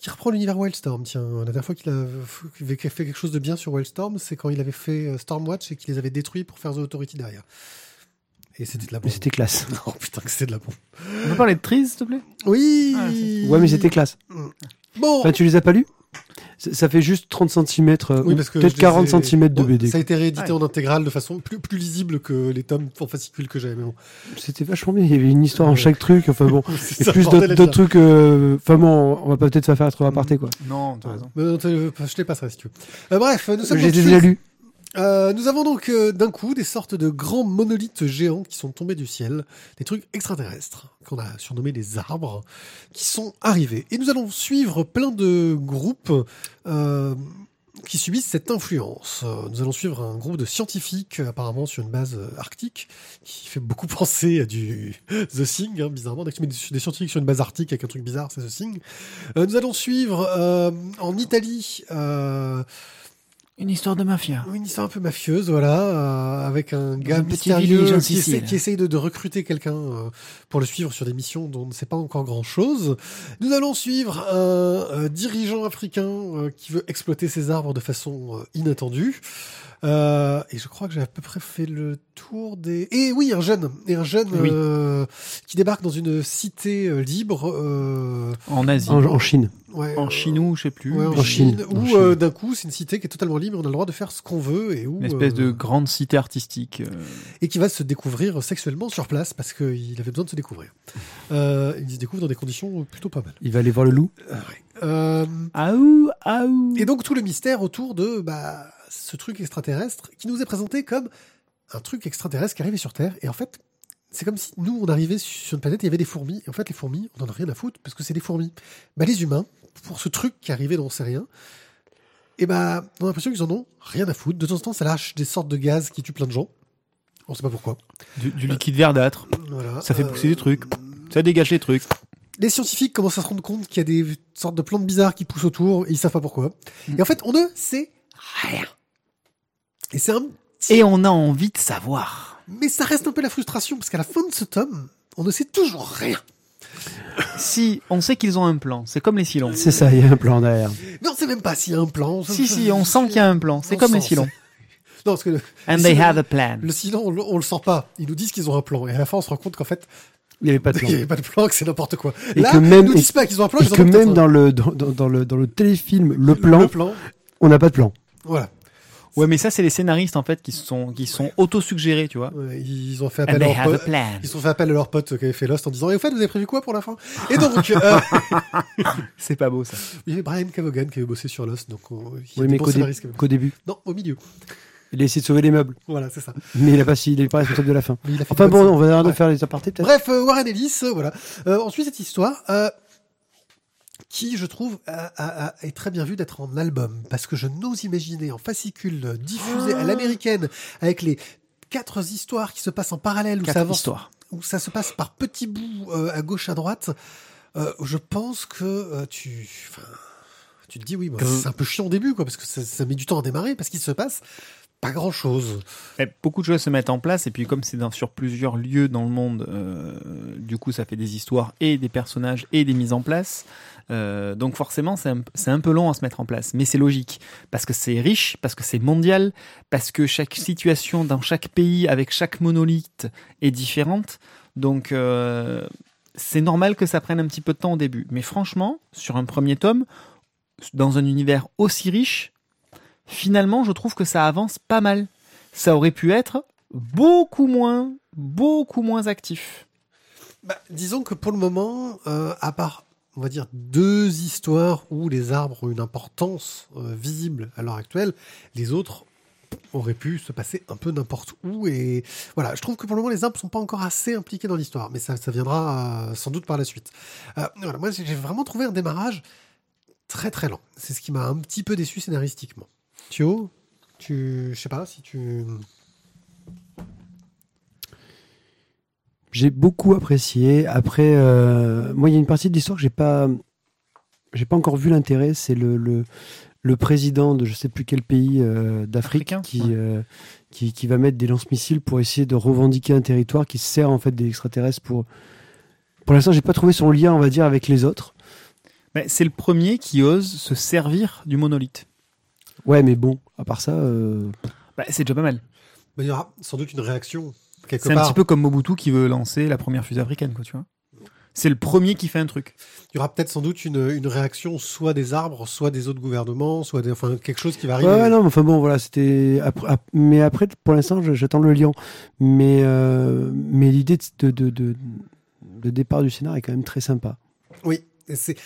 Qui reprend l'univers Wildstorm, tiens. La dernière fois qu'il avait fait quelque chose de bien sur Wildstorm, c'est quand il avait fait euh, Stormwatch et qu'il les avait détruits pour faire The Authority derrière. Et c'était de la Mais bombe. c'était classe. Non, putain, que c'est de la bombe. On peut parler de trees, s'il te plaît? Oui Ah, Ouais, mais c'était classe. Bon Enfin, tu les as pas lus? Ça, fait juste 30 cm, Oui, parce que peut-être je les 40 ai- cm de Bon, BD. Ça a été réédité Ouais. en intégrale de façon plus, plus lisible que les tomes en fascicule que j'avais. Mais bon, C'était vachement bien. Il y avait une histoire en chaque truc. Enfin bon. Et plus d'autres trucs. euh, Enfin bon, on va pas peut-être se faire trop aparté quoi. Non, t'as raison. Mais non, te- je te passerai si tu veux. Euh, bref, nous sommes J'ai déjà lu. Euh, nous avons donc euh, d'un coup des sortes de grands monolithes géants qui sont tombés du ciel, des trucs extraterrestres qu'on a surnommés des arbres, qui sont arrivés. Et nous allons suivre plein de groupes euh, qui subissent cette influence. Euh, nous allons suivre un groupe de scientifiques apparemment sur une base euh, arctique qui fait beaucoup penser à du The Thing, hein, bizarrement. Dès que tu mets des scientifiques sur une base arctique avec un truc bizarre, c'est The Thing. Nous allons suivre en Italie. Une histoire de mafia. une histoire un peu mafieuse, voilà, euh, avec un gars un mystérieux qui, essaie, qui essaye de, de recruter quelqu'un euh, pour le suivre sur des missions dont on ne sait pas encore grand-chose. Nous allons suivre un, euh, dirigeant africain euh, qui veut exploiter ses arbres de façon inattendue. Euh, et je crois que j'ai à peu près fait le tour des... Et oui, un jeune, et un jeune Oui. euh, qui débarque dans une cité euh, libre. euh, En Asie. En, en Chine. ouais, En euh, chinou, je sais plus. Ouais, en, En Chine, Chine, où en Chine. euh, d'un coup c'est une cité qui est totalement libre, on a le droit de faire ce qu'on veut et où Une espèce euh, de grande cité artistique. euh, et qui va se découvrir sexuellement sur place parce qu'il avait besoin de se découvrir. Euh, il se découvre dans des conditions plutôt pas mal. Il va aller voir le loup. Euh, Aou, aou. et donc tout le mystère autour de bah, ce truc extraterrestre qui nous est présenté comme un truc extraterrestre qui arrivait sur Terre. Et en fait, c'est comme si nous, on arrivait sur une planète, il y avait des fourmis. Et en fait, les fourmis, on n'en a rien à foutre parce que c'est des fourmis. Bah, les humains, pour ce truc qui arrivait dont on sait rien, et bah, on a l'impression qu'ils en ont rien à foutre. De temps en temps, ça lâche des sortes de gaz qui tuent plein de gens. On sait pas pourquoi. Du, du liquide verdâtre. Voilà. Ça fait Euh, pousser des trucs. Ça dégage les trucs. les scientifiques commencent à se rendre compte qu'il y a des sortes de plantes bizarres qui poussent autour et ils savent pas pourquoi. Et en fait, on ne sait rien. Et c'est un Et on a envie de savoir. mais ça reste un peu la frustration parce qu'à la fin de ce tome, on ne sait toujours rien. Si, on sait qu'ils ont un plan. C'est comme les silons. C'est ça, il y a un plan derrière. Mais on sait même pas s'il y a un plan. Si, si, on sent qu'il y a un plan. C'est comme les silons. Non, parce que le, And le they silon- have a plan. le silon, on, le- on le sent pas. Ils nous disent qu'ils ont un plan. Et à la fin, on se rend compte qu'en fait, Il n'y avait pas de plan. il n'y avait pas de plan, que c'est n'importe quoi. Et Là, que même- ils nous et- disent pas qu'ils ont un plan, Et ils ont que peut-être même un- dans le, dans, dans- dans le, dans le téléfilm, le plan, le plan. on n'a pas de plan. Voilà. Ouais, mais ça, c'est les scénaristes, en fait, qui se sont, qui se sont auto-suggérés, tu vois. Ouais, ils ont fait And appel à leur pote. Ils ont fait appel à leur pote qui avait fait Lost en disant Et au fait, vous avez prévu quoi pour la fin? Et donc, euh, C'est pas beau, ça. il y avait Brian Cavogan qui avait bossé sur Lost, donc on- il Oui, mais qu'au dé- début. Non, au milieu. Il a essayé de sauver les meubles. Voilà, c'est ça. Mais il a pas, si- il est pas responsable de la fin. Enfin bon, on va arrêter de Ouais. faire les apartés peut-être. Bref, euh, Warren Ellis, euh, voilà. Euh, on suit cette histoire euh, qui, je trouve, a- a- a- est très bien vue d'être en album parce que je n'ose imaginer en fascicule euh, diffusé Ah. à l'américaine avec les quatre histoires qui se passent en parallèle où Quatre ça avance, histoires. où ça se passe par petits bouts euh, à gauche à droite. euh, je pense que euh, tu, tu te dis oui, moi, Grrr. c'est un peu chiant au début quoi parce que ça, ça met du temps à démarrer parce qu'il se passe pas grand chose. Beaucoup de choses se mettent en place et puis comme c'est sur plusieurs lieux dans le monde, euh, du coup ça fait des histoires et des personnages et des mises en place. Euh, donc forcément c'est un, un peu long à se mettre en place, mais c'est logique parce que c'est riche, parce que c'est mondial, parce que chaque situation dans chaque pays avec chaque monolithe est différente. Donc euh, c'est normal que ça prenne un petit peu de temps au début. Mais franchement, sur un premier tome, dans un univers aussi riche, finalement, je trouve que ça avance pas mal. Ça aurait pu être beaucoup moins, beaucoup moins actif. Bah, disons que pour le moment, euh, à part, on va dire, deux histoires où les arbres ont une importance euh, visible à l'heure actuelle, les autres, aurait pu se passer un peu n'importe où. Et voilà, je trouve que pour le moment, les arbres sont pas encore assez impliqués dans l'histoire, mais ça, viendra euh, sans doute par la suite. Voilà, moi, j'ai vraiment trouvé un démarrage très très lent. C'est ce qui m'a un petit peu déçu scénaristiquement. Thio, tu, je sais pas si tu. J'ai beaucoup apprécié. Après, euh, moi, il y a une partie de l'histoire que j'ai pas, j'ai pas encore vu l'intérêt. C'est le, le, le président de je sais plus quel pays euh, d'Afrique qui, ouais. euh, qui qui va mettre des lance-missiles pour essayer de revendiquer un territoire qui se sert en fait des extraterrestres pour. Pour l'instant, j'ai pas trouvé son lien, on va dire, avec les autres. Mais c'est le premier qui ose se servir du monolithe. Ouais, mais bon, à part ça, euh, Bah, c'est déjà pas mal. Il y aura sans doute une réaction quelque C'est un part. petit peu comme Mobutu qui veut lancer la première fusée africaine, quoi, tu vois. C'est le premier qui fait un truc. Il y aura peut-être sans doute une, une réaction soit des arbres, soit des autres gouvernements, soit des, enfin quelque chose qui va arriver. Ouais, ouais, non, mais enfin bon, voilà, c'était. après- ap- Mais après, pour l'instant, je- j'attends le lion. Mais, euh, mais l'idée de, de, de, de départ du scénar est quand même très sympa. Oui, et c'est.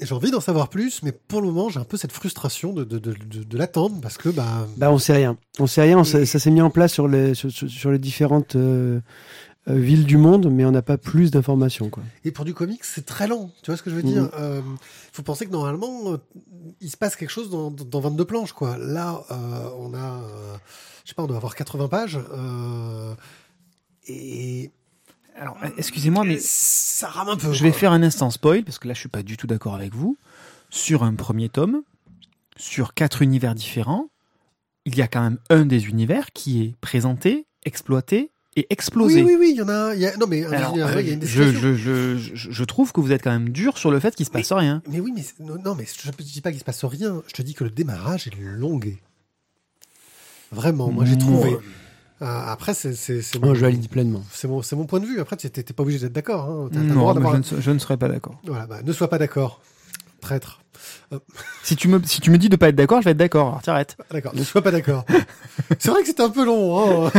Et J'ai envie d'en savoir plus, mais pour le moment, j'ai un peu cette frustration de, de, de, de, de l'attendre parce que bah Bah, on sait rien. On sait rien. on Ça s'est mis en place sur les, sur, sur- les différentes euh, euh, villes du monde, mais on n'a pas plus d'informations. Quoi. et pour du comics, c'est très lent. Tu vois ce que je veux dire? Il faut penser que normalement, euh, il se passe quelque chose dans, dans 22 planches, quoi. Là, euh, on a, euh, je sais pas, on doit avoir 80 pages. euh, et Alors, euh, excusez-moi, mais ça rame un peu. je vais faire un instant spoil, parce que là, je suis pas du tout d'accord avec vous. Sur un premier tome, sur quatre univers différents, il y a quand même un des univers qui est présenté, exploité et explosé. Oui, oui, oui, il y en a. il y a- Non, mais Alors, euh, ouais, il y a une je, je, je, je, trouve que vous êtes quand même dur sur le fait qu'il se passe rien. Mais oui, mais non, mais je te dis pas qu'il se passe rien. Je te dis que le démarrage est longué. Vraiment, moi j'ai trouvé. Après, c'est c'est c'est mon, je valide pleinement. c'est mon, c'est mon point de vue. Après, tu t'es pas obligé d'être d'accord. Hein. T'as- t'as le droit Non, d'avoir je, un- ne, je ne serais pas d'accord. Voilà, bah, ne sois pas d'accord, traître. Si tu me, si tu me dis de pas être d'accord, je vais être d'accord. Alors t'arrêtes. Ah, D'accord, ne sois pas d'accord. c'est vrai que c'était un peu long. Hein.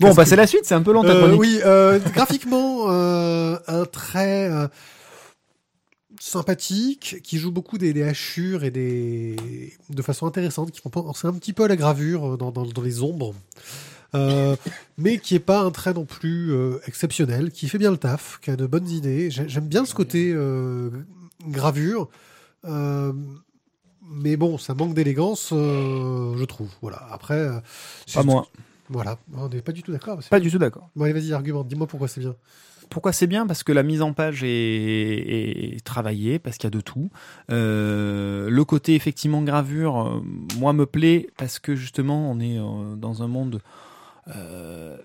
Bon, bah c'est la suite, c'est un peu long ta Euh, oui, euh, graphiquement, euh, un trait euh, sympathique qui joue beaucoup des, des hachures et des de façon intéressante, qui font penser un petit peu à la gravure euh, dans, dans, dans les ombres, euh, mais qui est pas un trait non plus euh, exceptionnel, qui fait bien le taf, qui a de bonnes idées. J'ai- J'aime bien ce côté euh, gravure. Mais bon, ça manque d'élégance, je trouve. Voilà. Après, Pas moi. Voilà, on n'est pas du tout d'accord. Pas du tout d'accord. Bon, allez, vas-y, argumente. Dis-moi pourquoi c'est bien. Pourquoi c'est bien? Parce que la mise en page est, travaillée, parce qu'il y a de tout. Euh, le côté effectivement gravure, euh, moi me plaît parce que justement on est euh, dans un monde. Euh,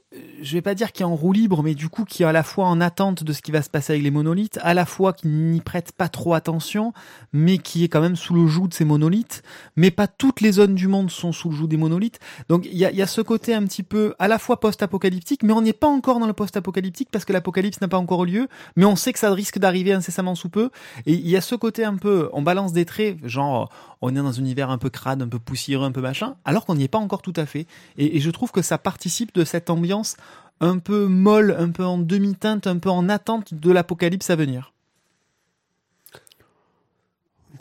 je vais pas dire qui est en roue libre, mais du coup qui est à la fois en attente de ce qui va se passer avec les monolithes, à la fois qui n'y prête pas trop attention, mais qui est quand même sous le joug de ces monolithes. Mais pas toutes les zones du monde sont sous le joug des monolithes. Donc il y a, y a ce côté un petit peu à la fois post-apocalyptique, mais on n'est pas encore dans le post-apocalyptique parce que l'apocalypse n'a pas encore eu lieu, mais on sait que ça risque d'arriver incessamment sous peu. Et il y a ce côté un peu, on balance des traits, genre on est dans un univers un peu crade, un peu poussiéreux, un peu machin, alors qu'on n'y est pas encore tout à fait. Et, et je trouve que ça participe de cette ambiance un peu molle, un peu en demi-teinte, un peu en attente de l'apocalypse à venir.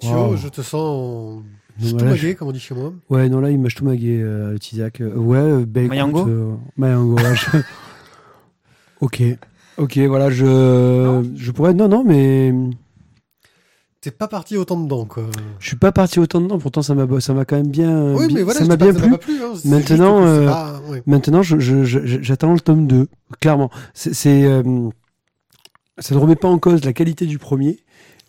Thio, Wow. je te sens stomagué, comme on dit chez moi. Ouais, non, là, il m'a ch'toumagué, euh, Tizak. Euh, ouais, euh, bah, écoute, Mayango euh, Mayango, ouais, je- Ok. Ok, voilà, je, je pourrais. Non, non, mais T'es pas parti autant dedans, quoi. je suis pas parti autant dedans. Pourtant, ça m'a, ça m'a quand même bien. oui, bien- mais voilà, ça m'a bien plu. hein. Maintenant, euh, pas- ouais. Maintenant, je, je- je- j'attends le tome 2, clairement. C'est, c'est, euh, ça ne remet pas en cause la qualité du premier,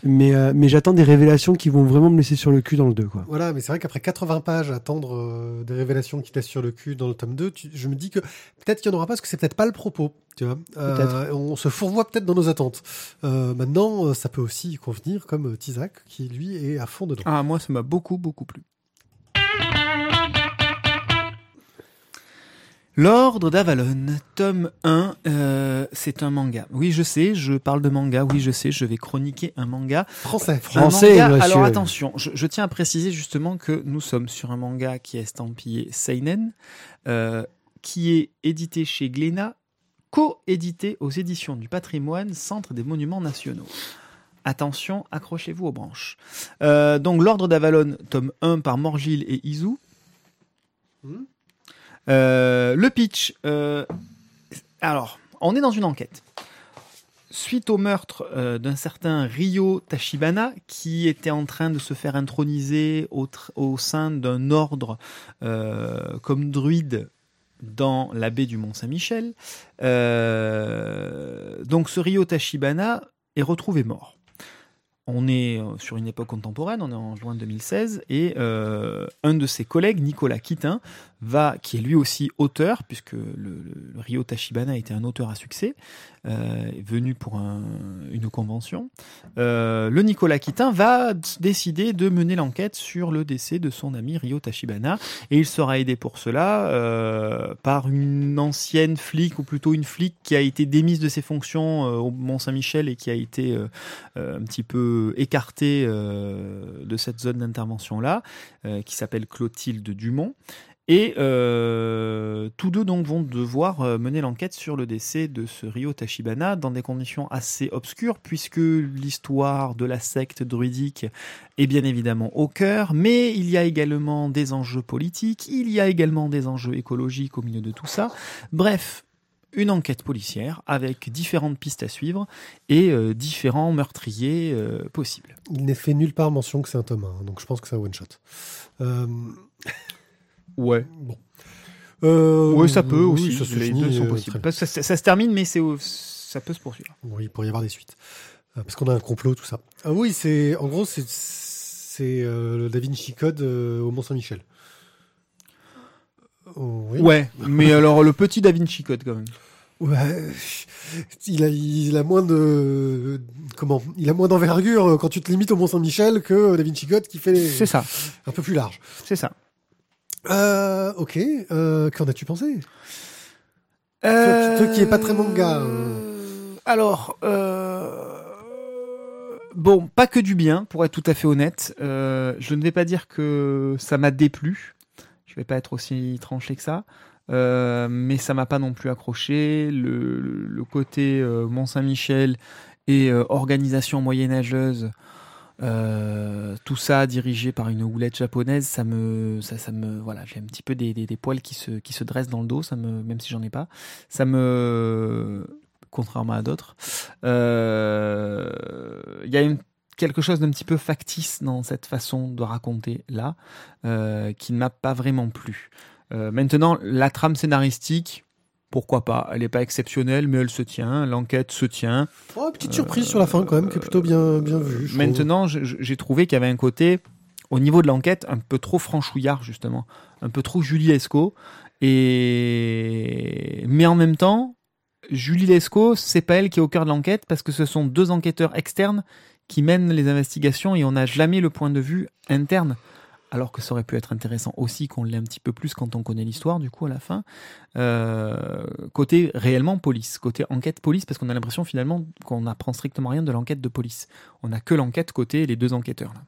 mais, euh, mais j'attends des révélations qui vont vraiment me laisser sur le cul dans le 2. Quoi. Voilà, mais c'est vrai qu'après 80 pages, attendre euh, des révélations qui te laissent sur le cul dans le tome 2, tu- je me dis que peut-être qu'il n'y en aura pas parce que c'est peut-être pas le propos. Tu vois Euh, on se fourvoie peut-être dans nos attentes. Euh, maintenant, ça peut aussi convenir comme Tizak, qui lui est à fond dedans. Ah, moi, ça m'a beaucoup, beaucoup plu. L'Ordre d'Avalon, tome 1, euh, c'est un manga. Oui, je sais, je parle de manga, oui, je sais, je vais chroniquer un manga. Français. Un Français, manga- monsieur. Alors attention, je, je tiens à préciser justement que nous sommes sur un manga qui est estampillé Seinen, euh, qui est édité chez Glénat, co-édité aux éditions du patrimoine Centre des Monuments Nationaux. Attention, accrochez-vous aux branches. Euh, donc, l'Ordre d'Avalon, tome 1 par Morgil et Izu. Mhm. Euh, le pitch. euh, alors, on est dans une enquête. Suite au meurtre euh, d'un certain Ryo Tachibana, qui était en train de se faire introniser au, sein d'un ordre comme druide dans la baie du Mont-Saint-Michel, donc ce Ryo Tachibana est retrouvé mort. On est sur une époque contemporaine, on est en juin 2016, et un de ses collègues, Nicolas Quitin, va, qui est lui aussi auteur, puisque le, le- Tachibana était un auteur à succès, euh, venu pour un- une convention. Euh, le Nicolas Quitin va décider de mener l'enquête sur le décès de son ami Ryo Tachibana, et il sera aidé pour cela euh, par une ancienne flic, ou plutôt une flic qui a été démise de ses fonctions au Mont-Saint-Michel et qui a été un petit peu écartée de cette zone d'intervention-là, qui s'appelle Clotilde Dumont. Et euh, tous deux donc vont devoir euh, mener l'enquête sur le décès de ce Ryo Tachibana dans des conditions assez obscures puisque l'histoire de la secte druidique est bien évidemment au cœur, mais il y a également des enjeux politiques, il y a également des enjeux écologiques au milieu de tout ça. Bref, une enquête policière avec différentes pistes à suivre et euh, différents meurtriers possibles. Il n'est fait nulle part mention que c'est un tome 1, donc je pense que c'est un one shot. Euh, Ouais. bon. Euh, Oui, ça peut oui, aussi. ça se les finit, deux sont euh, possibles. ça, ça se termine, mais c'est ça peut se poursuivre. Oui, il pourrait y avoir des suites. Euh, parce qu'on a un complot, tout ça. Ah oui, c'est en gros, c'est c'est euh, le Da Vinci Code euh, au Mont-Saint-Michel. Oh, oui. Ouais, mais alors le petit Da Vinci Code quand même. Ouais, il a, il a moins de comment Il a moins d'envergure quand tu te limites au Mont Saint-Michel que Da Vinci Code qui fait C'est ça, un peu plus large. c'est ça. Euh, ok. Euh, Qu'en as-tu pensé? Toi, toi qui es pas très manga, Euh, Alors, euh, bon, pas que du bien, pour être tout à fait honnête. Euh, je ne vais pas dire que ça m'a déplu. Je vais pas être aussi tranché que ça. Euh, mais ça m'a pas non plus accroché. Le, le- côté euh, Mont Saint-Michel et euh, organisation moyenâgeuse, euh, tout ça dirigé par une houlette japonaise, ça me, ça, me, voilà, j'ai un petit peu des, des, poils qui se, qui se dressent dans le dos, ça me, même si j'en ai pas, ça me, contrairement à d'autres, euh, il y a quelque chose d'un petit peu factice dans cette façon de raconter là, euh, qui ne m'a pas vraiment plu. Maintenant, la trame scénaristique, pourquoi pas Elle n'est pas exceptionnelle, mais elle se tient. L'enquête se tient. Oh, petite surprise sur la fin quand même, qui est plutôt bien, bien vue. je. Maintenant, j'ai trouvé qu'il y avait un côté, au niveau de l'enquête, un peu trop franchouillard, justement. Un peu trop Julie Lescaut. Et... Mais en même temps, Julie Lescaut, c'est pas elle qui est au cœur de l'enquête, parce que ce sont deux enquêteurs externes qui mènent les investigations et on n'a jamais le point de vue interne. Alors que ça aurait pu être intéressant aussi qu'on l'ait un petit peu plus quand on connaît l'histoire, du coup, à la fin. Euh, côté réellement police, côté enquête police, parce qu'on a l'impression finalement qu'on n'apprend strictement rien de l'enquête de police. On n'a que l'enquête côté les deux enquêteurs. Là.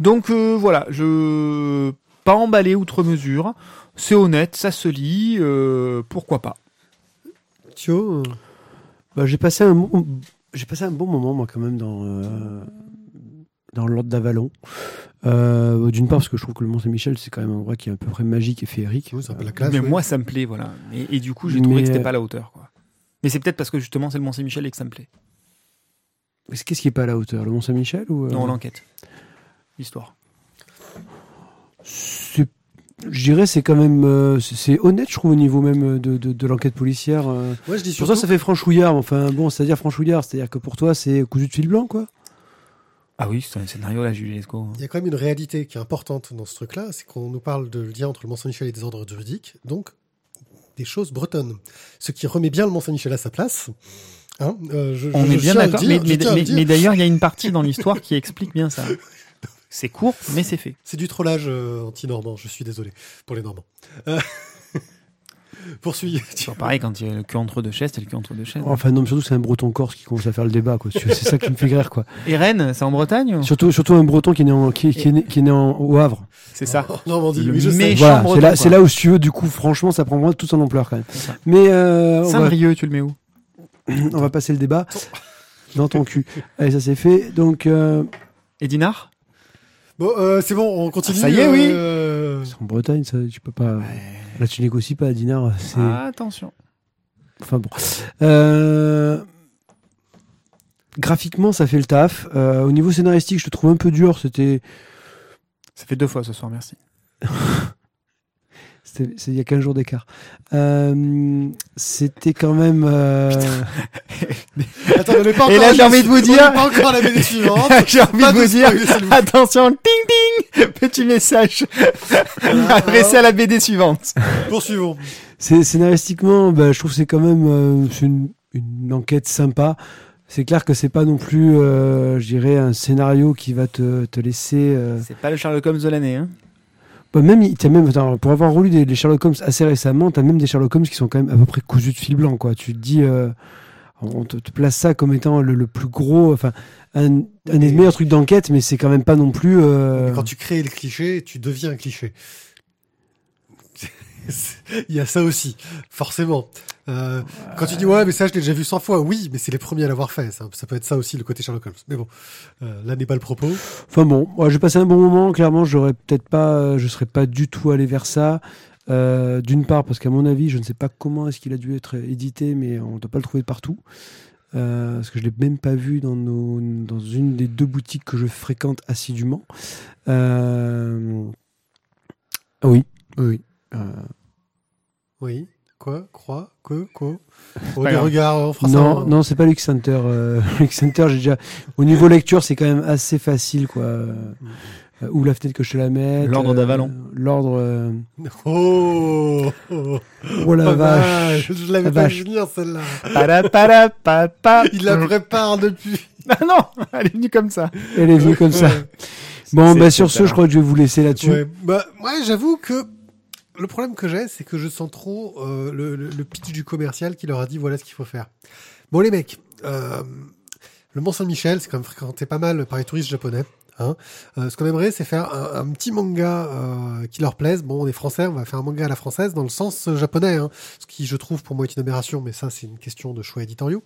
Donc euh, voilà, je pas emballé outre mesure. C'est honnête, ça se lit, euh, pourquoi pas. Thio, Bah, j'ai passé un j'ai passé un bon moment moi quand même dans dans l'ordre d'Avalon. Euh, D'une part parce que je trouve que le Mont Saint-Michel c'est quand même un endroit qui est à peu près magique et féerique. oui, c'est un peu la classe. Mais oui. moi, ça me plaît, voilà. Et, et du coup, j'ai trouvé Mais, que c'était euh, pas à la hauteur. Quoi. Mais c'est peut-être parce que justement, c'est le Mont-Saint-Michel et que ça me plaît. Mais c'est- Qu'est-ce qui est pas à la hauteur? Le Mont Saint-Michel ou euh, Non, l'enquête. L'histoire. c'est- Je dirais c'est quand même euh, c'est- c'est honnête je trouve au niveau même de, de, de l'enquête policière. euh. Moi, je dis Pour surtout. toi ça fait franchouillard. Enfin bon c'est-à-dire franchouillard c'est-à-dire que pour toi c'est cousu de fil blanc quoi. Ah oui, c'est un scénario, là, Julie Lescaut. Il y a quand même une réalité qui est importante dans ce truc-là, c'est qu'on nous parle de lien entre le Mont-Saint-Michel et des ordres juridiques, donc des choses bretonnes. Ce qui remet bien le Mont-Saint-Michel à sa place. Hein, euh, je- On je est bien d'accord. Mais, mais- mais- mais d'ailleurs, il y a une partie dans l'histoire qui explique bien ça. C'est court, mais c'est fait. C'est du trollage euh, anti-normand, je suis désolé pour les Normands. Euh, Poursuis. C'est pareil quand il y a le cul entre deux chaises, c'est le cul entre deux chaises. Enfin non mais surtout c'est un breton corse qui commence à faire le débat quoi. C'est ça qui me fait rire quoi. Et Rennes, c'est en Bretagne ou- Surtout surtout un breton qui est né en, qui, qui est né, qui est né en- au Havre. C'est ça. En Normandie, Le oui, je sais. Voilà, c'est là, quoi. c'est là où si tu veux, du coup, franchement, ça prend vraiment toute son ampleur quand même. Mais euh, on, va, Saint-Brieuc, tu le mets où? On va passer le débat. dans ton cul. Allez, ça c'est fait. Donc, euh, Et Dinard Bon, euh, c'est bon, on continue. Ah, ça y est, oui. euh, c'est en Bretagne, ça, tu peux pas. Là, tu négocies pas à dinar. C'est. Attention. Enfin bon. Euh, Graphiquement, ça fait le taf. Euh, au niveau scénaristique, je le trouve un peu dur. C'était, Ça fait deux fois ce soir, merci. c'était, il y a 15 jours d'écart. Euh, c'était quand même. euh, Attends, on n'est pas Et là, j'ai envie de vous on dire- pas encore la BD suivante. J'ai envie de de vous dire, attention, ding ding, petit message adressé à la BD suivante. Poursuivons. C'est scénaristiquement, bah, je trouve que c'est quand même euh, une, une enquête sympa. C'est clair que c'est pas non plus, euh, je dirais, un scénario qui va te, te laisser. euh, C'est pas le Sherlock Holmes de l'année, hein. Bah, même, t'as même pour avoir relu des, Sherlock Holmes assez récemment, t'as même des Sherlock Holmes qui sont quand même à peu près cousus de fil blanc, quoi. Tu te dis, euh, on te, te place ça comme étant le, le plus gros, enfin, un, un des meilleurs trucs d'enquête, mais c'est quand même pas non plus. euh, Quand tu crées le cliché, tu deviens un cliché. Il y a ça aussi, forcément. Euh, quand tu dis ouais, mais ça je l'ai déjà vu 100 fois, oui, mais c'est les premiers à l'avoir fait. Ça, ça peut être ça aussi le côté Sherlock Holmes. Mais bon, euh, là n'est pas le propos. Enfin bon, moi, j'ai passé un bon moment. Clairement, j'aurais peut-être pas, euh, je serais pas du tout allé vers ça. Euh, D'une part, parce qu'à mon avis, je ne sais pas comment est-ce qu'il a dû être édité, mais on ne doit pas le trouver partout. Euh, parce que je l'ai même pas vu dans, nos, dans une des deux boutiques que je fréquente assidûment. Euh, Oui, oui, oui. Euh, Oui. Quoi? Croix? Que? Quoi grave. regards en français? non, non, c'est pas Lux Center. Euh, Lux Center, j'ai déjà. Au niveau lecture, c'est quand même assez facile, quoi. Euh, où la fenêtre que je te la mette. L'ordre euh, d'Avalon. L'ordre. euh, Oh, oh, Oh la oh, vache. Je l'avais La pas vache. vu venir celle-là. Para, para, pa, pa. Il la prépare depuis. Ah non, elle est venue comme ça. Elle est venue comme ça. Bon, bah sur ce, je crois que je vais vous laisser là-dessus. Ouais. Bah, ouais, j'avoue que le problème que j'ai, c'est que je sens trop euh, le, le- le pitch du commercial qui leur a dit voilà ce qu'il faut faire. Bon, les mecs, euh, le Mont Saint-Michel, c'est quand même fréquenté pas mal par les touristes japonais. Hein. Euh, ce qu'on aimerait, c'est faire un, un petit manga euh, qui leur plaise. Bon, on est français, on va faire un manga à la française dans le sens japonais, hein, ce qui, je trouve, pour moi, est une aberration, mais ça, c'est une question de choix éditoriaux.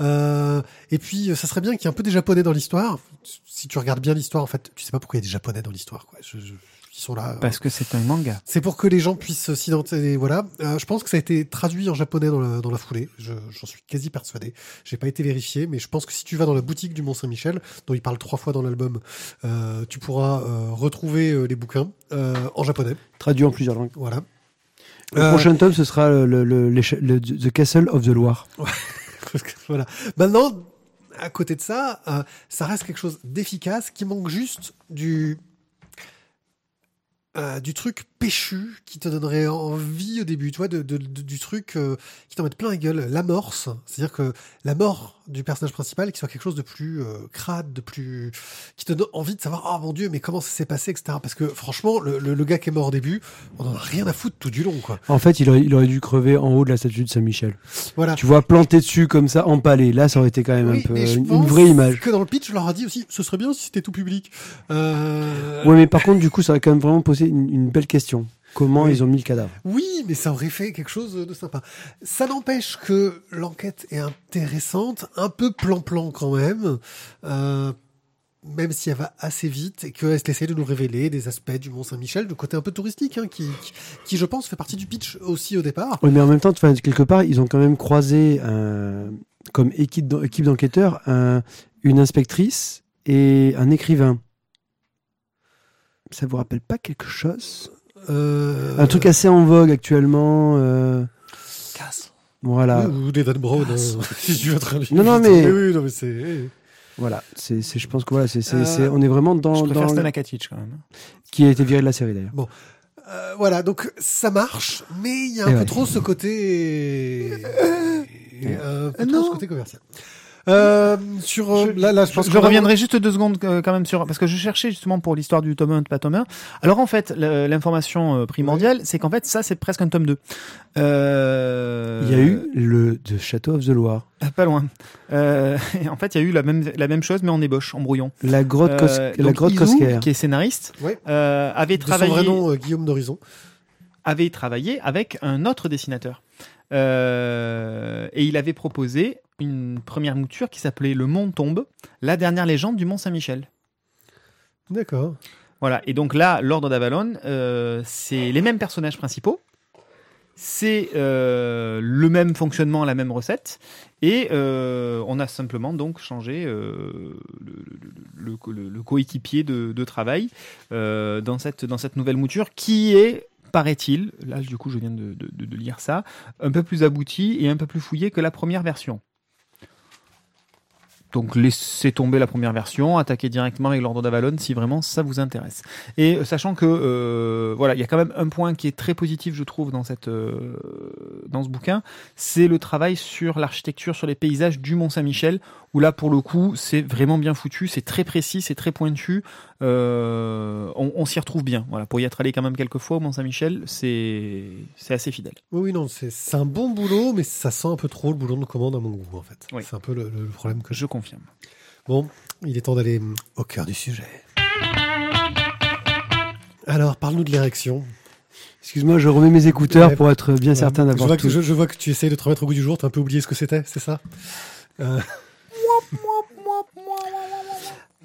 Euh, et puis, ça serait bien qu'il y ait un peu des japonais dans l'histoire. Si tu regardes bien l'histoire, en fait, tu sais pas pourquoi il y a des japonais dans l'histoire. Quoi. Je- je- ils sont là. euh, Parce que c'est un manga. c'est pour que les gens puissent s'identifier. Voilà. Euh, je pense que ça a été traduit en japonais dans la, dans la foulée. Je- J'en suis quasi persuadé. J'ai pas été vérifié, mais je pense que si tu vas dans la boutique du Mont Saint-Michel, dont il parle trois fois dans l'album, euh, tu pourras euh, retrouver euh, les bouquins euh, en japonais. Traduit en plusieurs langues. Voilà. Le Euh, prochain tome, ce sera le, le, le- l'éche- le- The Castle of the Loire. Parce que, voilà. Maintenant, à côté de ça, euh, ça reste quelque chose d'efficace qui manque juste du euh, du truc péchu qui te donnerait envie au début, tu vois, de, de- de- du truc euh, qui t'en mette plein la gueule, l'amorce, c'est-à-dire que la mort du personnage principal qui soit quelque chose de plus euh, crade, de plus qui te donne envie de savoir, oh mon dieu, mais comment ça s'est passé, etc. Parce que franchement, le, le- le gars qui est mort au début, on en a rien à foutre tout du long, quoi. En fait, il aurait, il aurait dû crever en haut de la statue de Saint-Michel. Voilà. Tu vois, planté dessus comme ça, empalé. Là, ça aurait été quand même Oui, un peu une, vraie image. Que dans le pitch, je leur ai dit aussi, ce serait bien si c'était tout public. Euh, Ouais, mais par contre, du coup, ça aurait quand même vraiment posé une, une belle question. Comment Oui. ils ont mis le cadavre? Oui, mais ça aurait fait quelque chose de sympa. Ça n'empêche que l'enquête est intéressante, un peu plan-plan quand même, euh, même si elle va assez vite et qu'elle essaie de nous révéler des aspects du Mont Saint-Michel, du côté un peu touristique, hein, qui, qui, qui, je pense, fait partie du pitch aussi au départ. Oui, mais en même temps, quelque part, ils ont quand même croisé, un- comme équipe d'en- équipe d'enquêteurs, un- une inspectrice et un écrivain. Ça vous rappelle pas quelque chose? Euh, Un truc assez en vogue actuellement. euh, Voilà. Ou des Dan Brown, hein, si tu veux très bien. Non, non, mais- Oui, non, mais c'est... Voilà, c'est, c'est- je pense que voilà, c'est, c'est, Euh, c'est- on est vraiment Je dans, préfère dans Stan Akatic quand même. qui a été viré de la série d'ailleurs. Euh, voilà, donc ça marche, mais il y a un Et peu ouais. trop ce côté, euh, un peu trop non. ce côté commercial. Euh, sur euh, là, là, je pense Je, va- reviendrai juste deux secondes euh, quand même sur parce que je cherchais justement pour l'histoire du tome 1 pas tome 1. Alors en fait, l'information euh, primordiale, c'est qu'en fait ça c'est presque un tome 2. Euh... Il y a eu le The Château of the Loire, Ah, pas loin. Euh, en fait, il y a eu la même la même chose mais en ébauche, en brouillon. la grotte, Euh, Cos- la grotte qui est scénariste, Ouais. euh, avait de son travaillé vrai nom, Guillaume d'Horizon. avait travaillé avec un autre dessinateur. Euh, et il avait proposé une première mouture qui s'appelait Le Mont Tombe, la dernière légende du Mont Saint-Michel. D'accord. Voilà, et donc là, l'Ordre d'Avalon, euh, c'est les mêmes personnages principaux, c'est euh, le même fonctionnement, la même recette, et euh, on a simplement donc changé le, le- le- le coéquipier de, de travail dans, cette, dans cette nouvelle mouture qui est, paraît-il, là du coup je viens de, de- de- de lire ça, un peu plus abouti et un peu plus fouillé que la première version. Donc laissez tomber la première version, attaquez directement avec l'ordre d'Avalon si vraiment ça vous intéresse. Et euh, sachant que euh, voilà, il y a quand même un point qui est très positif, je trouve, dans cette euh, dans ce bouquin, c'est le travail sur l'architecture, sur les paysages du Mont Saint-Michel, où là pour le coup c'est vraiment bien foutu, c'est très précis, c'est très pointu, euh, on, on s'y retrouve bien. Voilà, pour y être allé quand même quelques fois au Mont Saint-Michel, c'est c'est assez fidèle. Oui, non, c'est un bon boulot, mais ça sent un peu trop le boulot de commande à mon goût, en fait. Oui. C'est un peu le, le problème que. Je confirme. Bon, il est temps d'aller hum, au cœur du sujet. Alors, parle-nous de l'érection. Excuse-moi, je remets mes écouteurs Ouais. pour être bien Ouais. certain je d'avoir vois, tout. que, je, je vois que tu essayes de te remettre au goût du jour, t'as un peu oublié ce que c'était, c'est ça? Euh,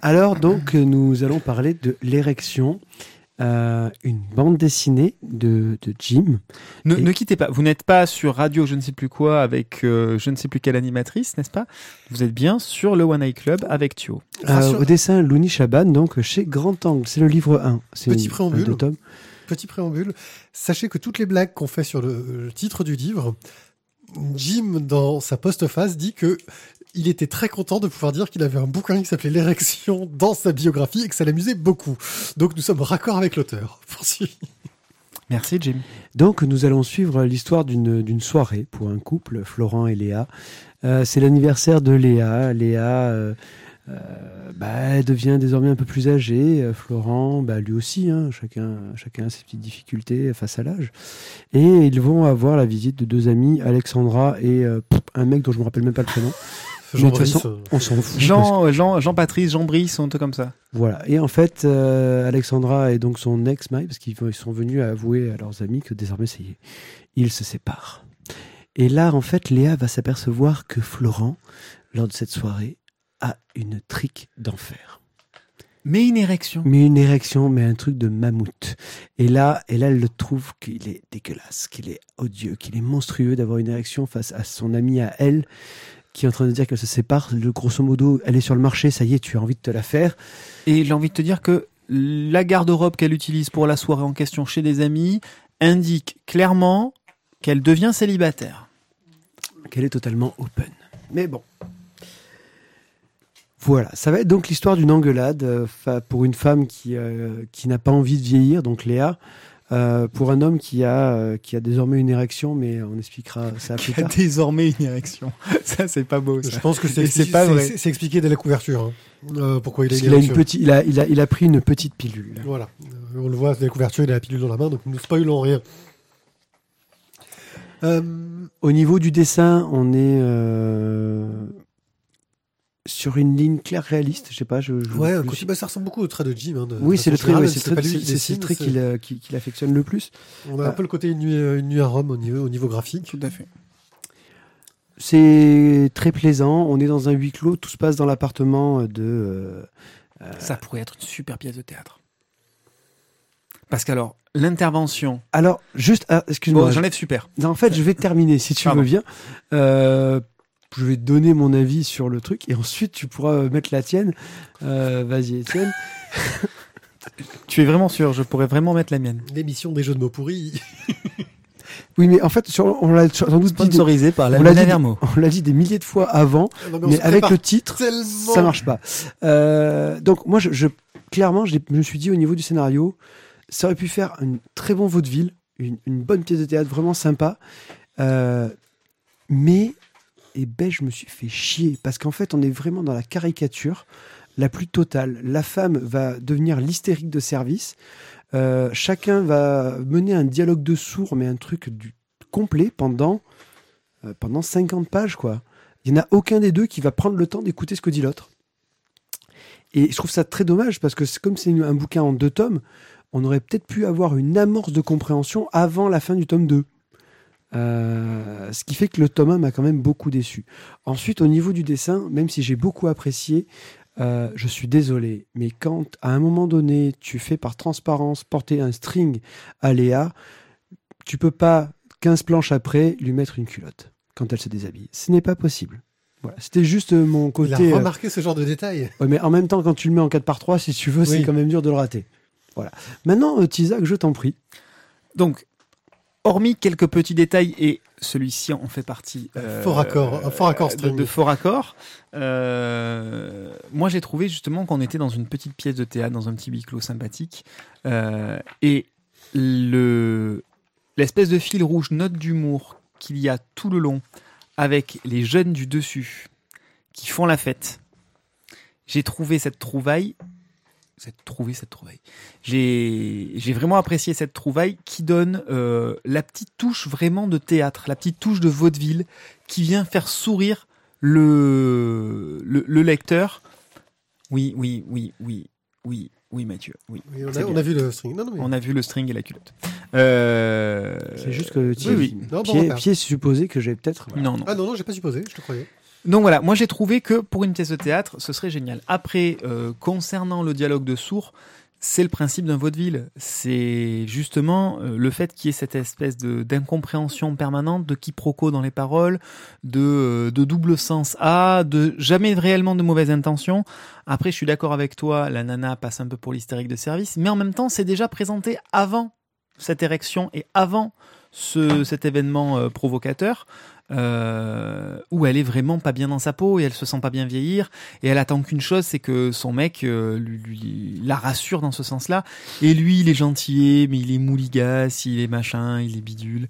Alors donc, nous allons parler de l'érection, euh, une bande dessinée de, de Jim. Ne, Et- ne quittez pas. Vous n'êtes pas sur radio je ne sais plus quoi avec euh, je ne sais plus quelle animatrice, n'est-ce pas? Vous êtes bien sur le One Eye Club avec Thio. Euh, au dessin, Louni Chaban, donc chez Grand Angle. C'est le livre 1. C'est Petit une- préambule. un deux tomes. Petit préambule. Sachez que toutes les blagues qu'on fait sur le, le titre du livre, Jim, dans sa postface, dit que il était très content de pouvoir dire qu'il avait un bouquin qui s'appelait L'érection dans sa biographie et que ça l'amusait beaucoup. Donc nous sommes raccord avec l'auteur. Merci Jim. Donc, nous allons suivre l'histoire d'une d'une soirée pour un couple, Florent et Léa. Euh, c'est l'anniversaire de Léa. Léa euh, euh, bah, elle devient désormais un peu plus âgée. Euh, Florent, bah, lui aussi, hein, chacun, chacun a ses petites difficultés face à l'âge. Et ils vont avoir la visite de deux amis, Alexandra et euh, pff, un mec dont je me rappelle même pas le prénom. Toute Jean-Brice, façon, euh, On s'en fout. Jean, Jean, Jean Patrice, Jean Brice, un truc comme ça. Voilà. Et en fait, euh, Alexandra et donc son ex Mike, parce qu'ils ils sont venus avouer à leurs amis que désormais, ça y est, ils se séparent. Et là, en fait, Léa va s'apercevoir que Florent, lors de cette soirée, a une trique d'enfer. Mais une érection. Mais une érection, mais un truc de mammouth. Et là, et là, elle le trouve qu'il est dégueulasse, qu'il est odieux, qu'il est monstrueux d'avoir une érection face à son amie à elle, qui est en train de dire qu'elle se sépare. Le, grosso modo, elle est sur le marché, ça y est, tu as envie de te la faire. Et j'ai envie de te dire que la garde-robe qu'elle utilise pour la soirée en question chez des amis indique clairement qu'elle devient célibataire. qu'elle est totalement open. Mais bon. Voilà, ça va être donc l'histoire d'une engueulade euh, pour une femme qui, euh, qui n'a pas envie de vieillir, donc Léa, euh, pour un homme qui a, euh, qui a désormais une érection, mais on expliquera ça plus Qui a tard. désormais une érection. Ça, c'est pas beau. Je pense que c'est expliqué, pas c'est- vrai. c'est- c'est expliqué dès la couverture. hein. Euh, pourquoi il a une qu'il a, une petite, il, a, il, a, il a pris une petite pilule. Voilà. Euh, On le voit dès la couverture, il a la pilule dans la main, donc nous ne spoilons rien. Euh, Au niveau du dessin, on est euh, sur une ligne claire réaliste. Je sais pas, je, je- ouais, je me bah, ça ressemble beaucoup au trait de Jim. hein, de- Oui, de c'est le trait, ouais, c'est si le trait- c'est- trait qu'il euh, affectionne le plus. On a un peu le côté une nuit, une nuit à Rome au niveau, au niveau graphique. Tout à fait. C'est très plaisant. On est dans un huis clos. Tout se passe dans l'appartement de. euh, Ça pourrait être une super pièce de théâtre. Parce qu'alors, l'intervention. Alors, juste, ah, excuse-moi. Bon, j'enlève super. Non, en fait, je vais terminer si tu Pardon. veux bien. Euh, je vais te donner mon avis sur le truc et ensuite tu pourras mettre la tienne. Euh, Vas-y, Étienne. Tu es vraiment sûr Je pourrais vraiment mettre la mienne. L'émission des jeux de mots pourris. Oui, mais en fait, sur- on l'a sans doute dit, des- Sponsorisé par la on l'a dit, on l'a dit des milliers de fois avant, Non, on mais avec le titre, tellement. ça marche pas. Euh, donc moi, je, je- clairement, je, me suis dit au niveau du scénario, ça aurait pu faire un très bon vaudeville, une, une bonne pièce de théâtre vraiment sympa, Euh, mais et ben je me suis fait chier parce qu'en fait, on est vraiment dans la caricature la plus totale. La femme va devenir l'hystérique de service. Euh, chacun va mener un dialogue de sourds, mais un truc du complet pendant euh, pendant 50 pages quoi. Il n'y en a aucun des deux qui va prendre le temps d'écouter ce que dit l'autre. Et je trouve ça très dommage parce que comme c'est un bouquin en deux tomes, on aurait peut-être pu avoir une amorce de compréhension avant la fin du tome 2. Euh, ce qui fait que le tome 1 m'a quand même beaucoup déçu. Ensuite, au niveau du dessin, même si j'ai beaucoup apprécié, euh, je suis désolé, mais quand à un moment donné, tu fais par transparence porter un string à Léa, tu peux pas, 15 planches après, lui mettre une culotte quand elle se déshabille. Ce n'est pas possible. Voilà, c'était juste mon côté. Il a euh, remarqué ce genre de détail. Ouais, mais en même temps, quand tu le mets en 4 par 3 si tu veux, c'est quand même dur de le rater. Voilà. Maintenant, euh, Tizak, je t'en prie. Donc, hormis quelques petits détails, et celui-ci en fait partie. euh, Fort accord, un fort accord de, fort accord. euh, moi, j'ai trouvé justement qu'on était dans une petite pièce de théâtre, dans un petit huis clos sympathique. euh, et le l'espèce de fil rouge, note d'humour qu'il y a tout le long, avec les jeunes du dessus qui font la fête. J'ai trouvé cette trouvaille cette trouvé cette trouvaille. J'ai j'ai vraiment apprécié cette trouvaille qui donne euh, la petite touche vraiment de théâtre, la petite touche de vaudeville qui vient faire sourire le le, le lecteur. Oui, oui, oui, oui, oui, oui, Mathieu. Oui. Oui, on, a, on bien. a vu le string. Non, non, mais... On a vu le string et la culotte. Euh, C'est juste que oui, oui. Non, bon, pied, remarque. pied supposé que j'ai peut-être. Non, non. Ah non, non, j'ai pas supposé, je te croyais. Donc voilà, moi j'ai trouvé que pour une pièce de théâtre, ce serait génial. Après, euh, concernant le dialogue de sourds, c'est le principe d'un vaudeville. C'est justement euh, le fait qu'il y ait cette espèce d'incompréhension permanente, de quiproquo dans les paroles, de, euh, double sens A, de jamais réellement de mauvaises intentions. Après, je suis d'accord avec toi, la nana passe un peu pour l'hystérique de service, mais en même temps, c'est déjà présenté avant cette érection et avant ce, cet événement provocateur euh, où elle est vraiment pas bien dans sa peau et elle se sent pas bien vieillir. Et elle attend qu'une chose c'est que son mec euh, lui, lui- la rassure dans ce sens-là. Et lui il est gentil mais il est mouligasse il est machin il est bidule.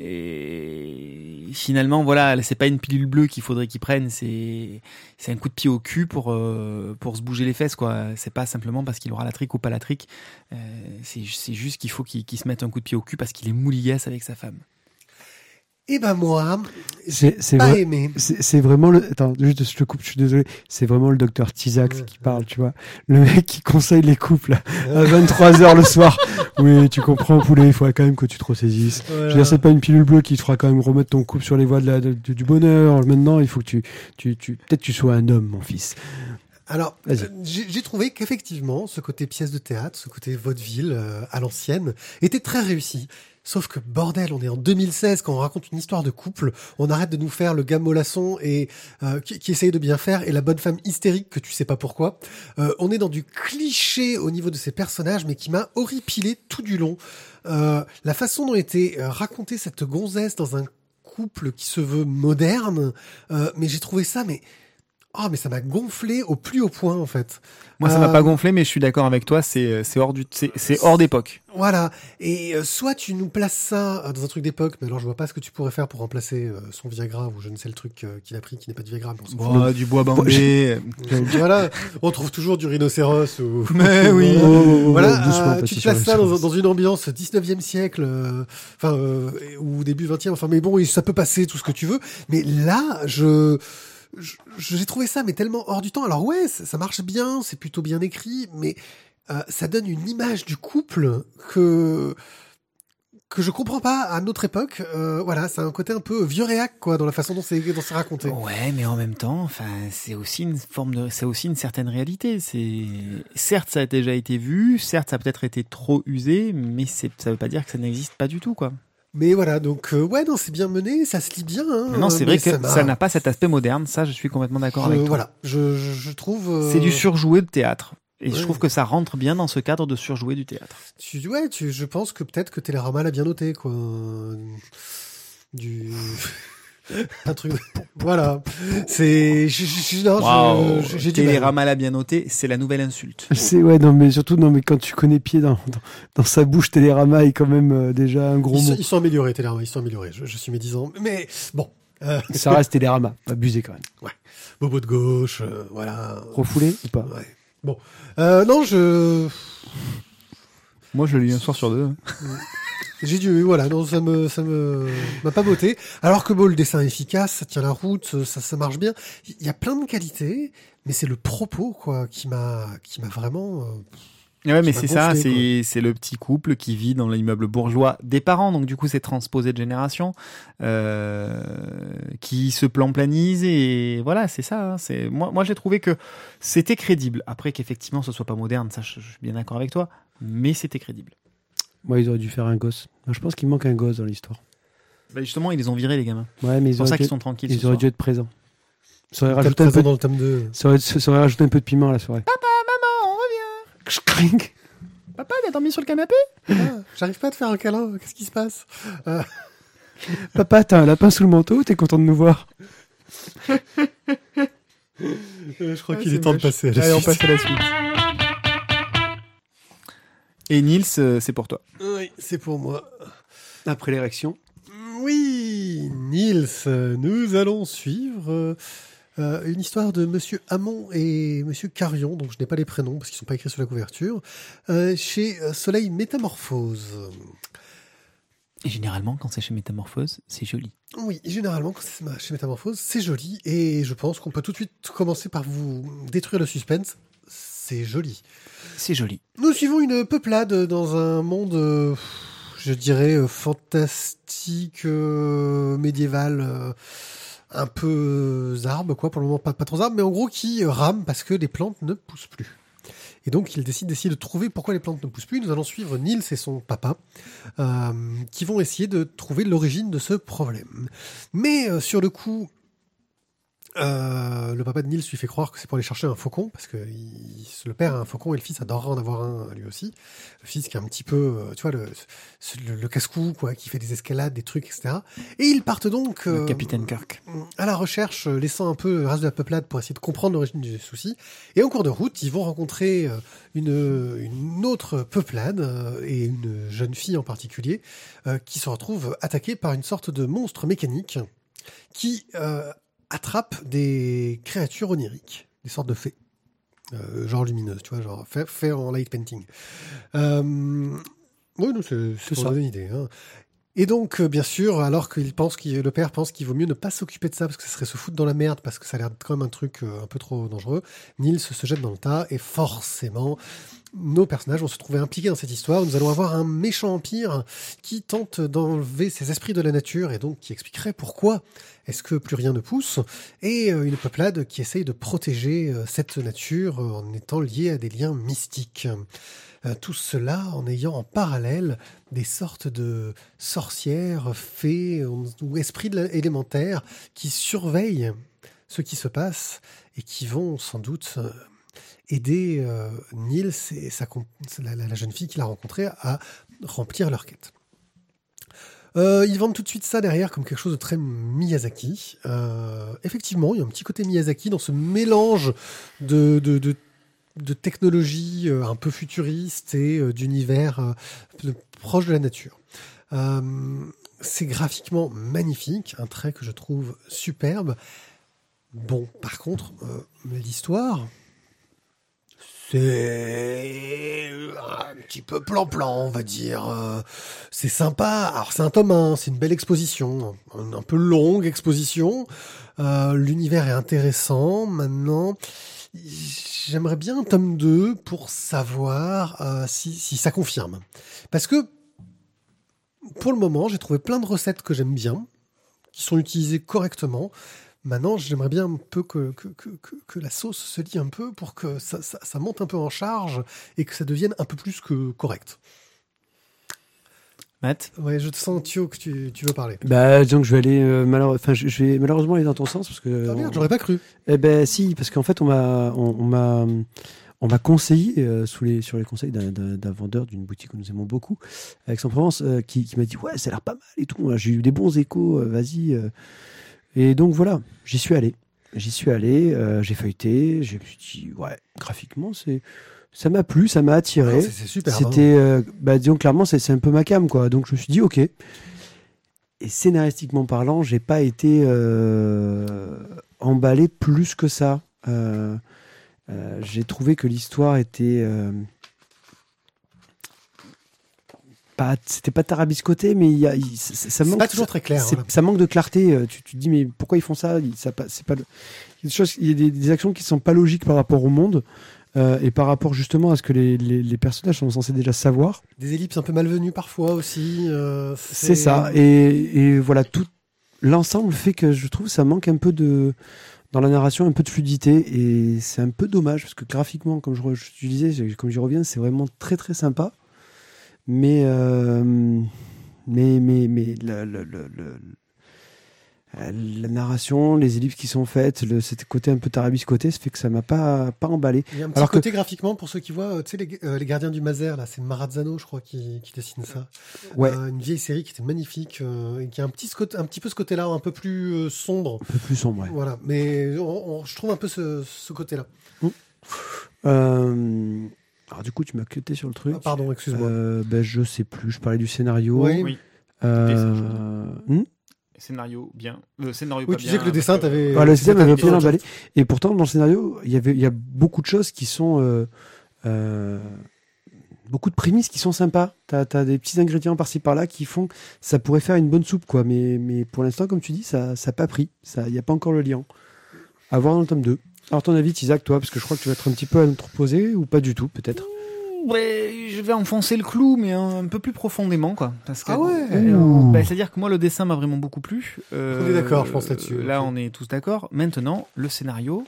Et finalement voilà c'est pas une pilule bleue qu'il faudrait qu'il prenne c'est c'est un coup de pied au cul pour euh, pour se bouger les fesses quoi. C'est pas simplement parce qu'il aura la trique ou pas la trique. Euh, c'est juste qu'il faut qu'il qu'il se mette un coup de pied au cul parce qu'il est mouligasse avec sa femme Eh ben moi, C'est c'est pas vrai. aimé. C'est vraiment le. Attends, juste je te coupe, je suis désolé. C'est vraiment le docteur Tizak Ouais, qui parle, tu vois. Le mec qui conseille les couples à 23h le soir. Oui, tu comprends, poulet, il faut quand même que tu te ressaisisses. Je veux dire, c'est pas une pilule bleue qui te fera quand même remettre ton couple sur les voies de la, de- du bonheur. Maintenant, il faut que tu, tu, tu peut-être tu sois un homme, mon fils. Alors, euh, j'ai j'ai trouvé qu'effectivement, ce côté pièce de théâtre, ce côté vaudeville euh, à l'ancienne, était très réussi. Sauf que bordel, on est en 2016 quand on raconte une histoire de couple, on arrête de nous faire le gars mollasson et euh, qui, qui essaye de bien faire et la bonne femme hystérique que tu sais pas pourquoi. Euh, on est dans du cliché au niveau de ces personnages, mais qui m'a horripilé tout du long. Euh, la façon dont était euh, racontée cette gonzesse dans un couple qui se veut moderne, euh, mais j'ai trouvé ça, mais oh, mais ça m'a gonflé au plus haut point en fait. Moi, ça Euh, m'a pas gonflé, mais je suis d'accord avec toi. C'est c'est hors du c'est c'est hors d'époque. Voilà. Et euh, soit tu nous places ça euh, dans un truc d'époque, mais alors je vois pas ce que tu pourrais faire pour remplacer euh, son Viagra ou je ne sais le truc euh, qu'il a pris qui n'est pas du Viagra. Mais on fout. du bois bambé. voilà. On trouve toujours du rhinocéros ou. Mais oui. Voilà. Oh, oh, oh, Voilà, doucement, euh, petit tu te places ça dans, dans une ambiance 19e siècle, euh, enfin euh, ou début 20e. Enfin, mais bon, ça peut passer tout ce que tu veux. Mais là, je- j'ai trouvé ça mais tellement hors du temps. Alors ouais, ça, ça marche bien, c'est plutôt bien écrit, mais euh, ça donne une image du couple que que je comprends pas à notre époque. Euh, voilà, c'est un côté un peu vieux réac quoi dans la façon dont c'est raconté. Ouais, mais en même temps, enfin, c'est aussi une forme de, c'est aussi une certaine réalité. C'est, certes, ça a déjà été vu, certes, ça a peut-être été trop usé, mais c'est, ça veut pas dire que ça n'existe pas du tout, quoi. Mais voilà, donc euh, ouais, non, c'est bien mené, ça se lit bien. Hein, Maintenant, c'est vrai que ça n'a pas cet aspect moderne. Ça, je suis complètement d'accord avec toi. Voilà, je, je, je trouve. euh, C'est du surjoué de théâtre. Et Ouais. je trouve que ça rentre bien dans ce cadre de surjoué du théâtre. Tu, ouais, tu, je pense que peut-être que Télérama l'a bien noté, quoi. Du. Un truc. Voilà. C'est. je- J'ai. Télérama l'a bien noté, c'est la nouvelle insulte. C'est ouais, non, mais surtout, non, mais quand tu connais pied dans, dans, dans sa bouche, Télérama est quand même euh, déjà un gros Ils mot. sont, ils sont améliorés, Télérama, ils sont améliorés. Je, je suis médisant. Mais bon. Euh, Ça reste Télérama, abusé quand même. Bobo de gauche, euh, voilà. Refoulé ou pas Ouais. Bon. Euh, non, je. Moi, je l'ai lu un soir sur deux. J'ai dû, voilà, non, ça me, ça me, m'a pas botté. Alors que bon, le dessin est efficace, ça tient la route, ça, ça marche bien. Il y a plein de qualités, mais c'est le propos, quoi, qui m'a, qui m'a vraiment, euh, Ouais, mais c'est ça, c'est c'est le petit couple qui vit dans l'immeuble bourgeois des parents, donc du coup c'est transposé de génération, euh, qui se plan-planise et voilà, c'est ça. hein, c'est moi, moi j'ai trouvé que c'était crédible. Après qu'effectivement ce soit pas moderne, ça je, je suis bien d'accord avec toi, mais c'était crédible. Moi, ils auraient dû faire un gosse. Je pense qu'il manque un gosse dans l'histoire. Bah, justement, ils les ont virés les gamins. Ouais, mais ils C'est pour auraient, ça dû, qu'ils sont tranquilles. ils ce auraient soir. dû être présents. Ça aurait, rajouté un peu, dans le tome 2. ça, aurait, ça aurait rajouté un peu de piment à la soirée. Maman, on revient. Cring. Papa, t'as dormi sur le canapé Ah, J'arrive pas à te faire un câlin. Qu'est-ce qui se passe? Euh, Papa, t'as un lapin sous le manteau, t'es content de nous voir? Je crois Ah, qu'il est temps de passer à la Allez, on passe à la suite. Et Nils, euh, c'est pour toi. Oui, c'est pour moi. Après l'érection. Oui, Nils, nous allons suivre euh, euh, une histoire de Monsieur Hamon et Monsieur Carion, dont je n'ai pas les prénoms parce qu'ils ne sont pas écrits sur la couverture, euh, chez Soleil Métamorphose. Et généralement, quand c'est chez Métamorphose, c'est joli. Oui, généralement, quand c'est chez Métamorphose, c'est joli et je pense qu'on peut tout de suite commencer par vous détruire le suspense. C'est joli. C'est joli. Nous suivons une peuplade dans un monde, euh, je dirais, euh, fantastique, euh, médiéval, un peu zarbe, quoi, pour le moment pas, pas trop zarbe, mais en gros qui rame parce que les plantes ne poussent plus. Et donc il décide d'essayer de trouver pourquoi les plantes ne poussent plus. Nous allons suivre Nils et son papa, euh, qui vont essayer de trouver l'origine de ce problème. Mais euh, sur le coup, euh, le papa de Nils lui fait croire que c'est pour aller chercher un faucon, parce que il- le père a un faucon et le fils adorerait en avoir un lui aussi. Le fils qui est un petit peu, euh, tu vois, le, le, le casse-cou, quoi, qui fait des escalades, des trucs, etc. Et ils partent donc Le euh, capitaine Kirk. à la recherche, laissant un peu le reste de la peuplade pour essayer de comprendre l'origine du souci. Et en cours de route, ils vont rencontrer une, une autre peuplade et une jeune fille en particulier qui se retrouve attaquée par une sorte de monstre mécanique qui euh, attrape des créatures oniriques, des sortes de fées. Euh, genre lumineuses, tu vois, genre fait, fait en light painting. Euh, oui, c'est une idée. hein. Et donc, euh, bien sûr, alors qu'il, le père pense qu'il vaut mieux ne pas s'occuper de ça parce que ce serait se foutre dans la merde parce que ça a l'air quand même un truc euh, un peu trop dangereux, Nils se jette dans le tas et forcément, nos personnages vont se trouver impliqués dans cette histoire. Nous allons avoir un méchant empire qui tente d'enlever ses esprits de la nature et donc qui expliquerait pourquoi est-ce que plus rien ne pousse et euh, une peuplade qui essaye de protéger cette nature en étant liée à des liens mystiques. Euh, tout cela en ayant en parallèle des sortes de sorcières, fées ou esprits élémentaires qui surveillent ce qui se passe et qui vont sans doute euh, aider euh, Nils et la, jeune fille qu'il a rencontrée à remplir leur quête. Ils vendent tout de suite ça derrière comme quelque chose de très Miyazaki. Effectivement, il y a un petit côté Miyazaki dans ce mélange de, de technologie euh, un peu futuriste et euh, d'univers euh, proche de la nature. C'est graphiquement magnifique, un trait que je trouve superbe. Bon, par contre, l'histoire, c'est un petit peu plan-plan, on va dire. C'est sympa. Alors, c'est un tome 1, c'est une belle exposition, un, un peu longue exposition. L'univers est intéressant. Maintenant, j'aimerais bien un tome 2 pour savoir euh, si, ça confirme. Parce que, pour le moment, j'ai trouvé plein de recettes que j'aime bien, qui sont utilisées correctement. Maintenant, j'aimerais bien un peu que, que, que, que, la sauce se lie un peu pour que ça, ça monte un peu en charge et que ça devienne un peu plus que correct. Matt Ouais, je te sens, Thio, que tu, tu veux parler. Bah, disons que je vais aller, euh, malheure- enfin, je, je vais malheureusement aller dans ton sens parce que. Ah merde, j'aurais pas cru. Eh ben si, parce qu'en fait on m'a on, on m'a on m'a conseillé euh, sous les sur les conseils d'un- vendeur d'une boutique que nous aimons beaucoup, Aix-en-Provence, euh, qui, qui m'a dit ouais ça a l'air pas mal et tout. J'ai eu des bons échos, euh, vas-y. euh. Et donc voilà, j'y suis allé. J'y suis allé, euh, j'ai feuilleté, je me suis dit ouais graphiquement c'est ça m'a plu, ça m'a attiré. Non, c'est- super. hein. C'était, euh, bah, disons clairement, c'est un peu ma cam, quoi. Donc je me suis dit, ok. Et scénaristiquement parlant, j'ai pas été euh, emballé plus que ça. Euh, j'ai trouvé que l'histoire était pas, c'était pas tarabiscoté, mais il y a, il- ça, manque. pas toujours très clair. voilà. Ça manque de clarté. Tu, tu te dis mais pourquoi ils font ça? C'est pas le- il y a des choses, il y a des, des actions qui sont pas logiques par rapport au monde. Euh, et par rapport justement à ce que les, les, les personnages sont censés déjà savoir, Des ellipses un peu malvenues parfois aussi. euh, c'est ça. Et, et voilà, tout l'ensemble fait que je trouve ça manque un peu de dans la narration un peu de fluidité et c'est un peu dommage parce que graphiquement, comme je, disais, comme j'y reviens, c'est vraiment très très sympa. Mais euh, mais mais mais la, la, la, la- euh, la narration, les ellipses qui sont faites, le, cet côté un peu tarabiscoté, ça fait que ça m'a pas pas emballé. Il y a un petit Alors que- côté graphiquement pour ceux qui voient, euh, tu sais, les, euh, les gardiens du Mazer, là, c'est Marazzano, je crois, qui, qui dessine ça. Ouais, Euh, une vieille série qui était magnifique euh, et qui a un petit, un petit peu ce côté-là, un peu plus euh, sombre. un peu plus sombre. ouais. Voilà, mais on- on- je trouve un peu ce, ce côté-là. Euh, alors du coup, tu m'as cuté sur le truc. Ah, pardon, excuse-moi. Euh, ben, je sais plus. Je parlais du scénario. Oui. Oui. Euh, hmm Scénario bien. Le scénario oui, pas tu bien, disais que le dessin t'avait. Ouais, le système t'avait avait bien emballé. Et pourtant, dans le scénario, il y avait, il y a beaucoup de choses qui sont, euh, euh, beaucoup de prémices qui sont sympas. T'as as des petits ingrédients par-ci par-là qui font, ça pourrait faire une bonne soupe, quoi. Mais, mais pour l'instant, comme tu dis, ça, ça a pas pris. Ça, il y a pas encore le lien. À voir dans le tome 2. Alors, ton avis, Isaac, toi, parce que je crois que tu vas être un petit peu à notre poser ou pas du tout, peut-être? Ouais, je vais enfoncer le clou, mais un, un peu plus profondément, quoi. Parce que, Ah ouais Euh, bah, C'est-à-dire que moi, le dessin m'a vraiment beaucoup plu. Euh, On est d'accord, je pense, là-dessus. Là, Ok. on est tous d'accord. Maintenant, le scénario,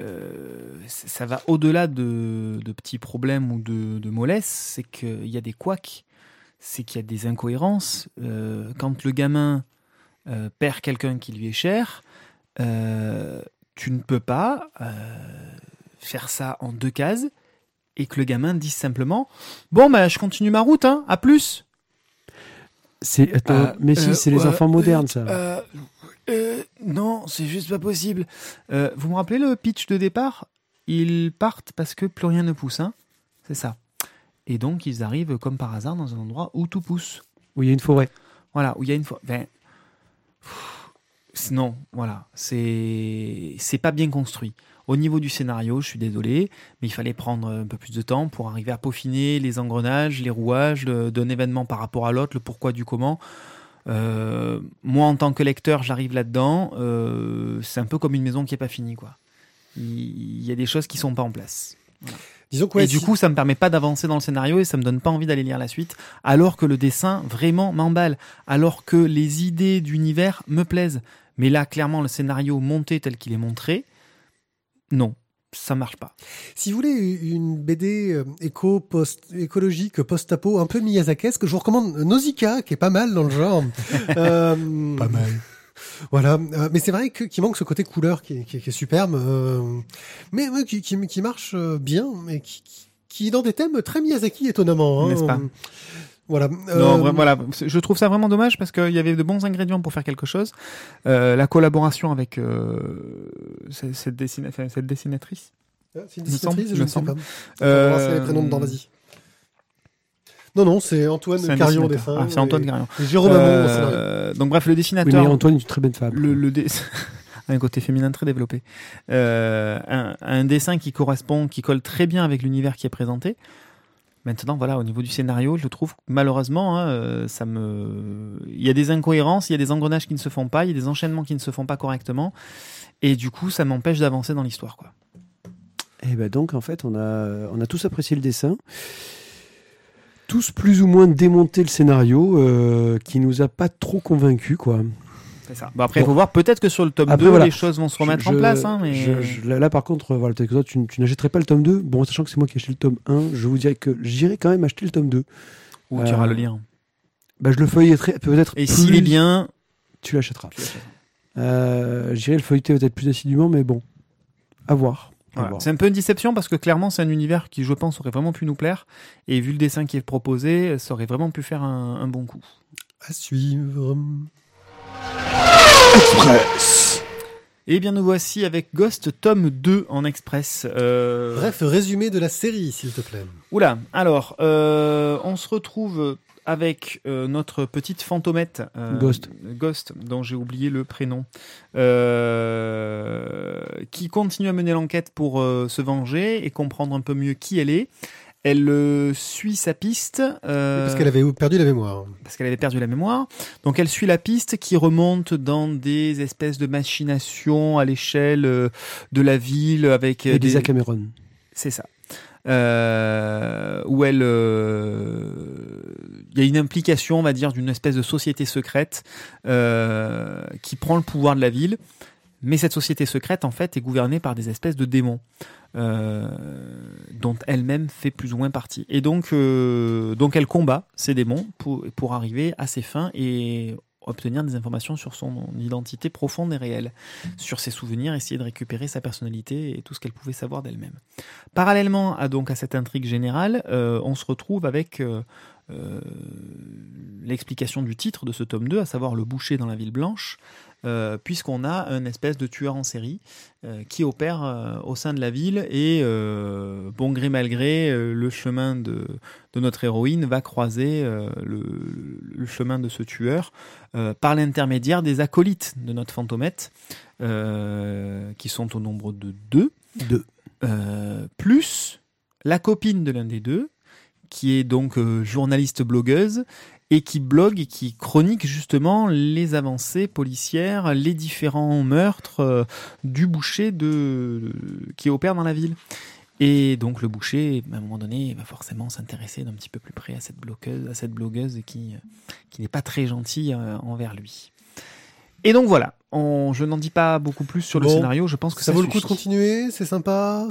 euh, ça va au-delà de, de petits problèmes ou de, de mollesse. C'est qu'il y a des couacs, c'est qu'il y a des incohérences. Euh, quand le gamin euh, perd quelqu'un qui lui est cher, euh, tu ne peux pas euh, faire ça en deux cases et que le gamin dise simplement Bon, bah, je continue ma route, hein, à plus. C'est, attends, Euh, mais si, euh, c'est les ouais, enfants modernes, ça. Euh, euh, non, c'est juste pas possible. Euh, vous me rappelez le pitch de départ? Ils partent parce que plus rien ne pousse, hein C'est ça. Et donc, ils arrivent comme par hasard dans un endroit où tout pousse. Où il y a une forêt. Voilà, où il y a une fois. Ben, non, voilà, c'est c'est pas bien construit. Au niveau du scénario, je suis désolé, mais il fallait prendre un peu plus de temps pour arriver à peaufiner les engrenages, les rouages d'un événement par rapport à l'autre, le pourquoi du comment. Euh, moi, en tant que lecteur, j'arrive là-dedans. euh, c'est un peu comme une maison qui est pas finie, quoi. Il y a des choses qui sont pas en place. Disons que ouais, et du coup, ça me permet pas d'avancer dans le scénario et ça me donne pas envie d'aller lire la suite, alors que le dessin vraiment m'emballe, alors que les idées d'univers me plaisent. Mais là, clairement, le scénario monté tel qu'il est montré, non, ça marche pas. Si vous voulez une BD euh, éco post écologique post-apo un peu miyazakesque, je vous recommande Nausicaa qui est pas mal dans le genre. Euh, mal. Voilà, euh, mais c'est vrai que qu'il manque ce côté couleur qui est, qui est- qui est superbe, euh, mais ouais, qui, qui, qui marche bien, mais qui, qui, qui est dans des thèmes très Miyazaki étonnamment. hein. N'est-ce pas? Voilà. Euh, voilà, je trouve ça vraiment dommage parce qu'il y avait de bons ingrédients pour faire quelque chose. Euh, la collaboration avec euh, cette, cette dessina- enfin, cette dessinatrice. ah, C'est une dessinatrice, je me ne sais pas. Euh... Euh, les prénoms dedans, vas-y. Non, non, c'est Antoine c'est Carion au dessinateur. dessin. Ah, c'est Antoine Carion. Et Jérôme. Euh, donc bref, le Oui, dessinateur. mais Antoine est une très belle femme. le, le dess- un côté féminin très développé. Euh, un, un dessin qui correspond, qui colle très bien avec l'univers qui est présenté. Maintenant, voilà, au niveau du scénario, je trouve malheureusement, hein, euh, ça me, il y a des incohérences, il y a des engrenages qui ne se font pas, il y a des enchaînements qui ne se font pas correctement, et du coup, ça m'empêche d'avancer dans l'histoire, quoi. Et ben donc en fait on a on a tous apprécié le dessin, tous plus ou moins démonté le scénario euh, qui nous a pas trop convaincus quoi. Ça. Bon, après, il Bon. faut voir. Peut-être que sur le tome Après, 2, voilà. les choses vont se remettre Je- en place, hein, mais je- je- là, là, par contre voilà peut-être que toi tu, tu n'achèterais pas le tome 2. Bon sachant que c'est moi qui ai acheté le tome 1, je vous dirais que j'irai quand même acheter le tome 2. ou tu auras euh, le lien. Bah je le feuilleterai peut-être. Et s'il est bien, tu l'achèteras. Euh, j'irai le feuilleter peut-être plus assidûment mais bon, à voir. Voilà. C'est un peu une déception parce que clairement c'est un univers qui je pense aurait vraiment pu nous plaire et vu le dessin qui est proposé ça aurait vraiment pu faire un, un bon coup. À suivre. Et bien nous voici avec Ghost tome 2 en express. Euh... Bref, résumé de la série, s'il te plaît. Oula, alors euh, on se retrouve avec euh, notre petite fantomette euh, Ghost. Ghost, dont j'ai oublié le prénom, euh, qui continue à mener l'enquête pour euh, se venger et comprendre un peu mieux qui elle est. Elle euh, suit sa piste. euh, Parce qu'elle avait perdu la mémoire. parce qu'elle avait perdu la mémoire. Donc elle suit la piste qui remonte dans des espèces de machinations à l'échelle euh, de la ville avec Et des, Cameron. C'est ça. Euh, où elle, euh, il y a une implication, on va dire, d'une espèce de société secrète euh, qui prend le pouvoir de la ville. Mais cette société secrète, en fait, est gouvernée par des espèces de démons euh, dont elle-même fait plus ou moins partie. Et donc, euh, donc elle combat ces démons pour, pour arriver à ses fins et obtenir des informations sur son identité profonde et réelle, sur ses souvenirs, essayer de récupérer sa personnalité et tout ce qu'elle pouvait savoir d'elle-même. Parallèlement à donc à cette intrigue générale, euh, on se retrouve avec euh, euh, l'explication du titre de ce tome 2, à savoir le boucher dans la ville blanche, euh, puisqu'on a un espèce de tueur en série euh, qui opère euh, au sein de la ville et bon gré mal gré, le chemin de, de notre héroïne va croiser le, le chemin de ce tueur par l'intermédiaire des acolytes de notre fantomette, qui sont au nombre de deux, Deux. plus la copine de l'un des deux, qui est donc euh, journaliste blogueuse et qui blogue et qui chronique justement les avancées policières, les différents meurtres euh, du boucher de, qui opère dans la ville. Et donc le boucher, à un moment donné, va forcément s'intéresser d'un petit peu plus près à cette blogueuse, à cette blogueuse qui, qui n'est pas très gentille euh, envers lui. Et donc voilà, on, je n'en dis pas beaucoup plus sur le scénario, je pense que Ça, ça, vaut le coup de continuer, c'est sympa.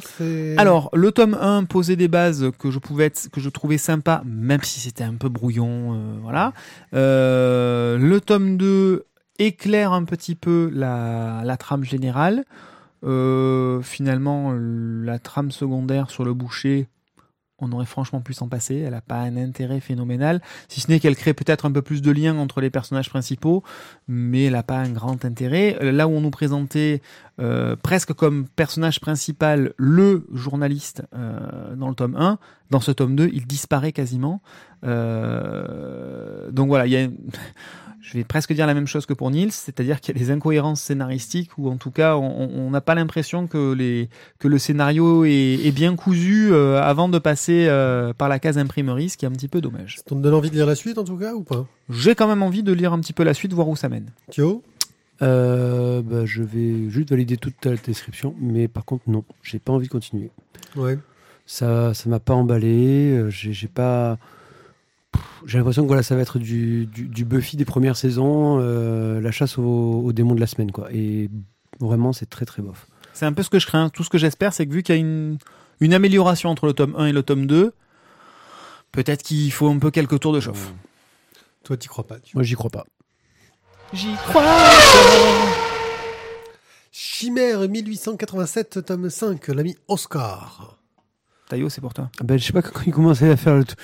Alors, le tome 1 posait des bases que je pouvais être, que je trouvais sympa, même si c'était un peu brouillon, euh, voilà. Euh, le tome 2 éclaire un petit peu la, la trame générale. Euh, finalement, la trame secondaire sur le boucher, on aurait franchement pu s'en passer. Elle n'a pas un intérêt phénoménal, si ce n'est qu'elle crée peut-être un peu plus de liens entre les personnages principaux, mais elle n'a pas un grand intérêt. Euh, Là où on nous présentait euh, presque comme personnage principal le journaliste euh, dans le tome 1, dans ce tome 2, il disparaît quasiment. Donc voilà, il y a je vais presque dire la même chose que pour Niels, c'est-à-dire qu'il y a des incohérences scénaristiques ou en tout cas on n'a pas l'impression que, les, que le scénario est, est bien cousu euh, avant de passer euh, par la case imprimerie, ce qui est un petit peu dommage. Ça te donne envie de lire la suite en tout cas ou pas? J'ai quand même envie de lire un petit peu la suite, voir où ça mène. Thio Euh, bah, je vais juste valider toute ta description, mais par contre, non, j'ai pas envie de continuer. Ouais. Ça ça m'a pas emballé, j'ai j'ai pas. J'ai l'impression que voilà, ça va être du, du, du Buffy des premières saisons, euh, la chasse aux, aux démons de la semaine, quoi. Et vraiment, c'est très très bof. C'est un peu ce que je crains. Tout ce que j'espère, c'est que vu qu'il y a une, une amélioration entre le tome 1 et le tome 2, peut-être qu'il faut un peu quelques tours de chauffe. Toi, t'y crois pas. Thio. Moi, j'y crois pas. J'y crois Chimère 1887, tome 5, l'ami Oscar. Taillot, c'est pour toi. Ben, je sais pas quand il commençait à faire le, truc,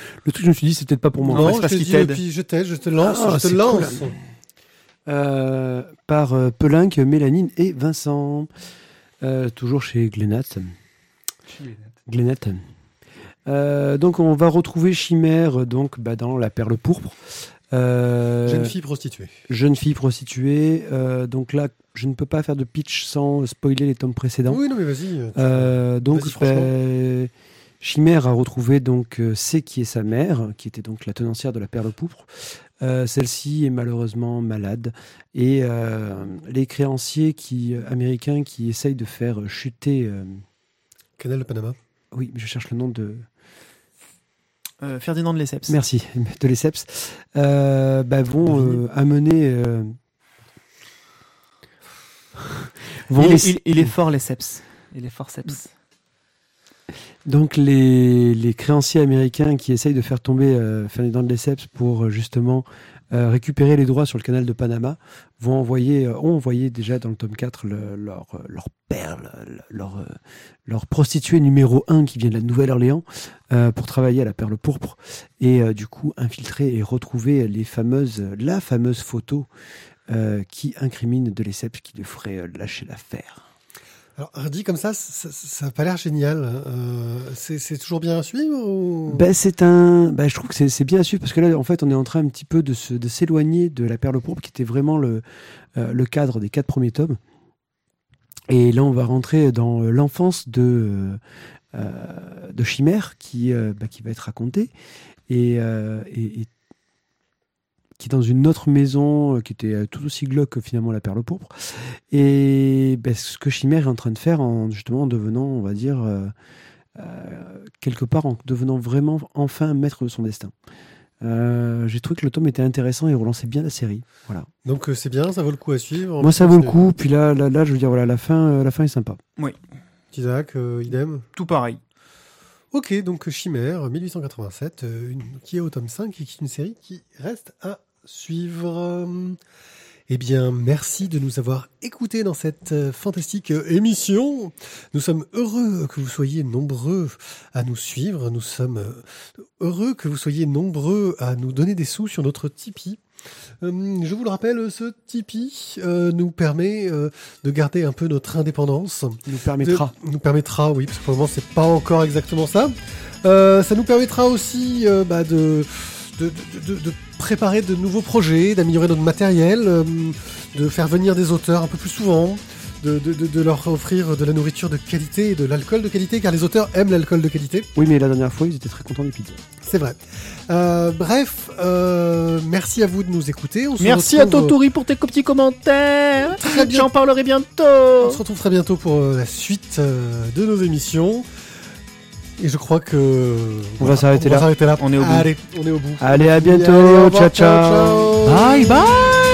je me suis dit, c'est peut-être pas pour moi. Non, je te qu'il dis, t'aide. et puis je t'aide, je te lance, Ah, je te c'est lance. cool. Euh, par euh, Pelinck, Mélanine et Vincent. Euh, toujours chez Glenat. Glenat. Euh, donc on va retrouver Chimère donc bah, dans La Perle pourpre. Euh, Jeune fille prostituée. jeune fille prostituée. Euh, donc là, je ne peux pas faire de pitch sans spoiler les tomes précédents. Oui, non, mais vas-y. Euh, donc, franchement. Chimère a retrouvé donc c'est qui est sa mère, qui était donc la tenancière de la perle pourpre. Euh, Celle-ci est malheureusement malade et euh, les créanciers qui euh, américains qui essayent de faire chuter. euh, Canal de Panama. oui, je cherche le nom de. Euh, Ferdinand de Lesseps. Merci, de Lesseps. Euh, bah, vont euh, amener. euh, vont Il, est, essa- il- il est fort, Lesseps. Il est fort, Seps. Donc les, créanciers américains qui essayent de faire tomber euh, Ferdinand de Lesseps pour euh, justement euh, récupérer les droits sur le canal de Panama vont envoyer, euh, ont envoyé déjà dans le tome 4 le- leur, euh, leur perle, le- leur, euh, leur prostituée numéro 1 qui vient de la Nouvelle-Orléans euh, pour travailler à la perle pourpre et du coup infiltrer et retrouver les fameuses, la fameuse photo qui incrimine de Lesseps qui lui ferait lâcher l'affaire. Alors, dit comme ça, ça n'a pas l'air génial. Euh, c'est toujours bien à suivre ou... Ben, c'est un. Ben, je trouve que c'est- bien à suivre parce que là, en fait, on est en train un petit peu de se- de s'éloigner de, la perle pourpre qui était vraiment le, euh, le cadre des quatre premiers tomes. Et là, on va rentrer dans euh, l'enfance de, de Chimère qui, ben, qui va être racontée et qui est dans une autre maison euh, qui était euh, tout aussi glauque que finalement la perle pourpre. Et ben, ce que Chimère est en train de faire en justement en devenant, on va dire, euh, euh, quelque part en devenant vraiment enfin maître de son destin. Euh, J'ai trouvé que le tome était intéressant et relançait bien la série. Voilà. Donc euh, c'est bien, ça vaut le coup à suivre. Moi, ça vaut le coup. Puis là, là, là, je veux dire, voilà, la fin, euh, la fin est sympa. Isaac, euh, idem. Tout pareil. Ok, donc Chimère, 1887, euh, une- qui est au tome 5 et qui est une série qui reste à suivre. Eh bien, merci de nous avoir écoutés dans cette euh, fantastique euh, émission. Nous sommes heureux que vous soyez nombreux à nous suivre. Nous sommes euh, heureux que vous soyez nombreux à nous donner des sous sur notre Tipeee. Euh, je vous le rappelle, ce Tipeee euh, nous permet euh, de garder un peu notre indépendance Il nous permettra. de- nous permettra, oui, parce que pour le moment c'est pas encore exactement ça. Euh, ça nous permettra aussi bah, de, de, de, de- de préparer de nouveaux projets, d'améliorer notre matériel, euh, de faire venir des auteurs un peu plus souvent, de, de, de, de leur offrir de la nourriture de qualité et de l'alcool de qualité, car les auteurs aiment l'alcool de qualité. Oui, mais la dernière fois, ils étaient très contents du pizza. C'est vrai. Euh, bref, euh, merci à vous de nous écouter. On se Merci à retrouve, Totori pour tes petits commentaires. Très bien. J'en parlerai On bientôt. se retrouve très bientôt pour la suite de nos émissions. Et je crois que. On va s'arrêter on va là. s'arrêter là. On est au bout. Allez, on est au bout. Allez, à bientôt. Allez, revoir, ciao, ciao. Bye bye.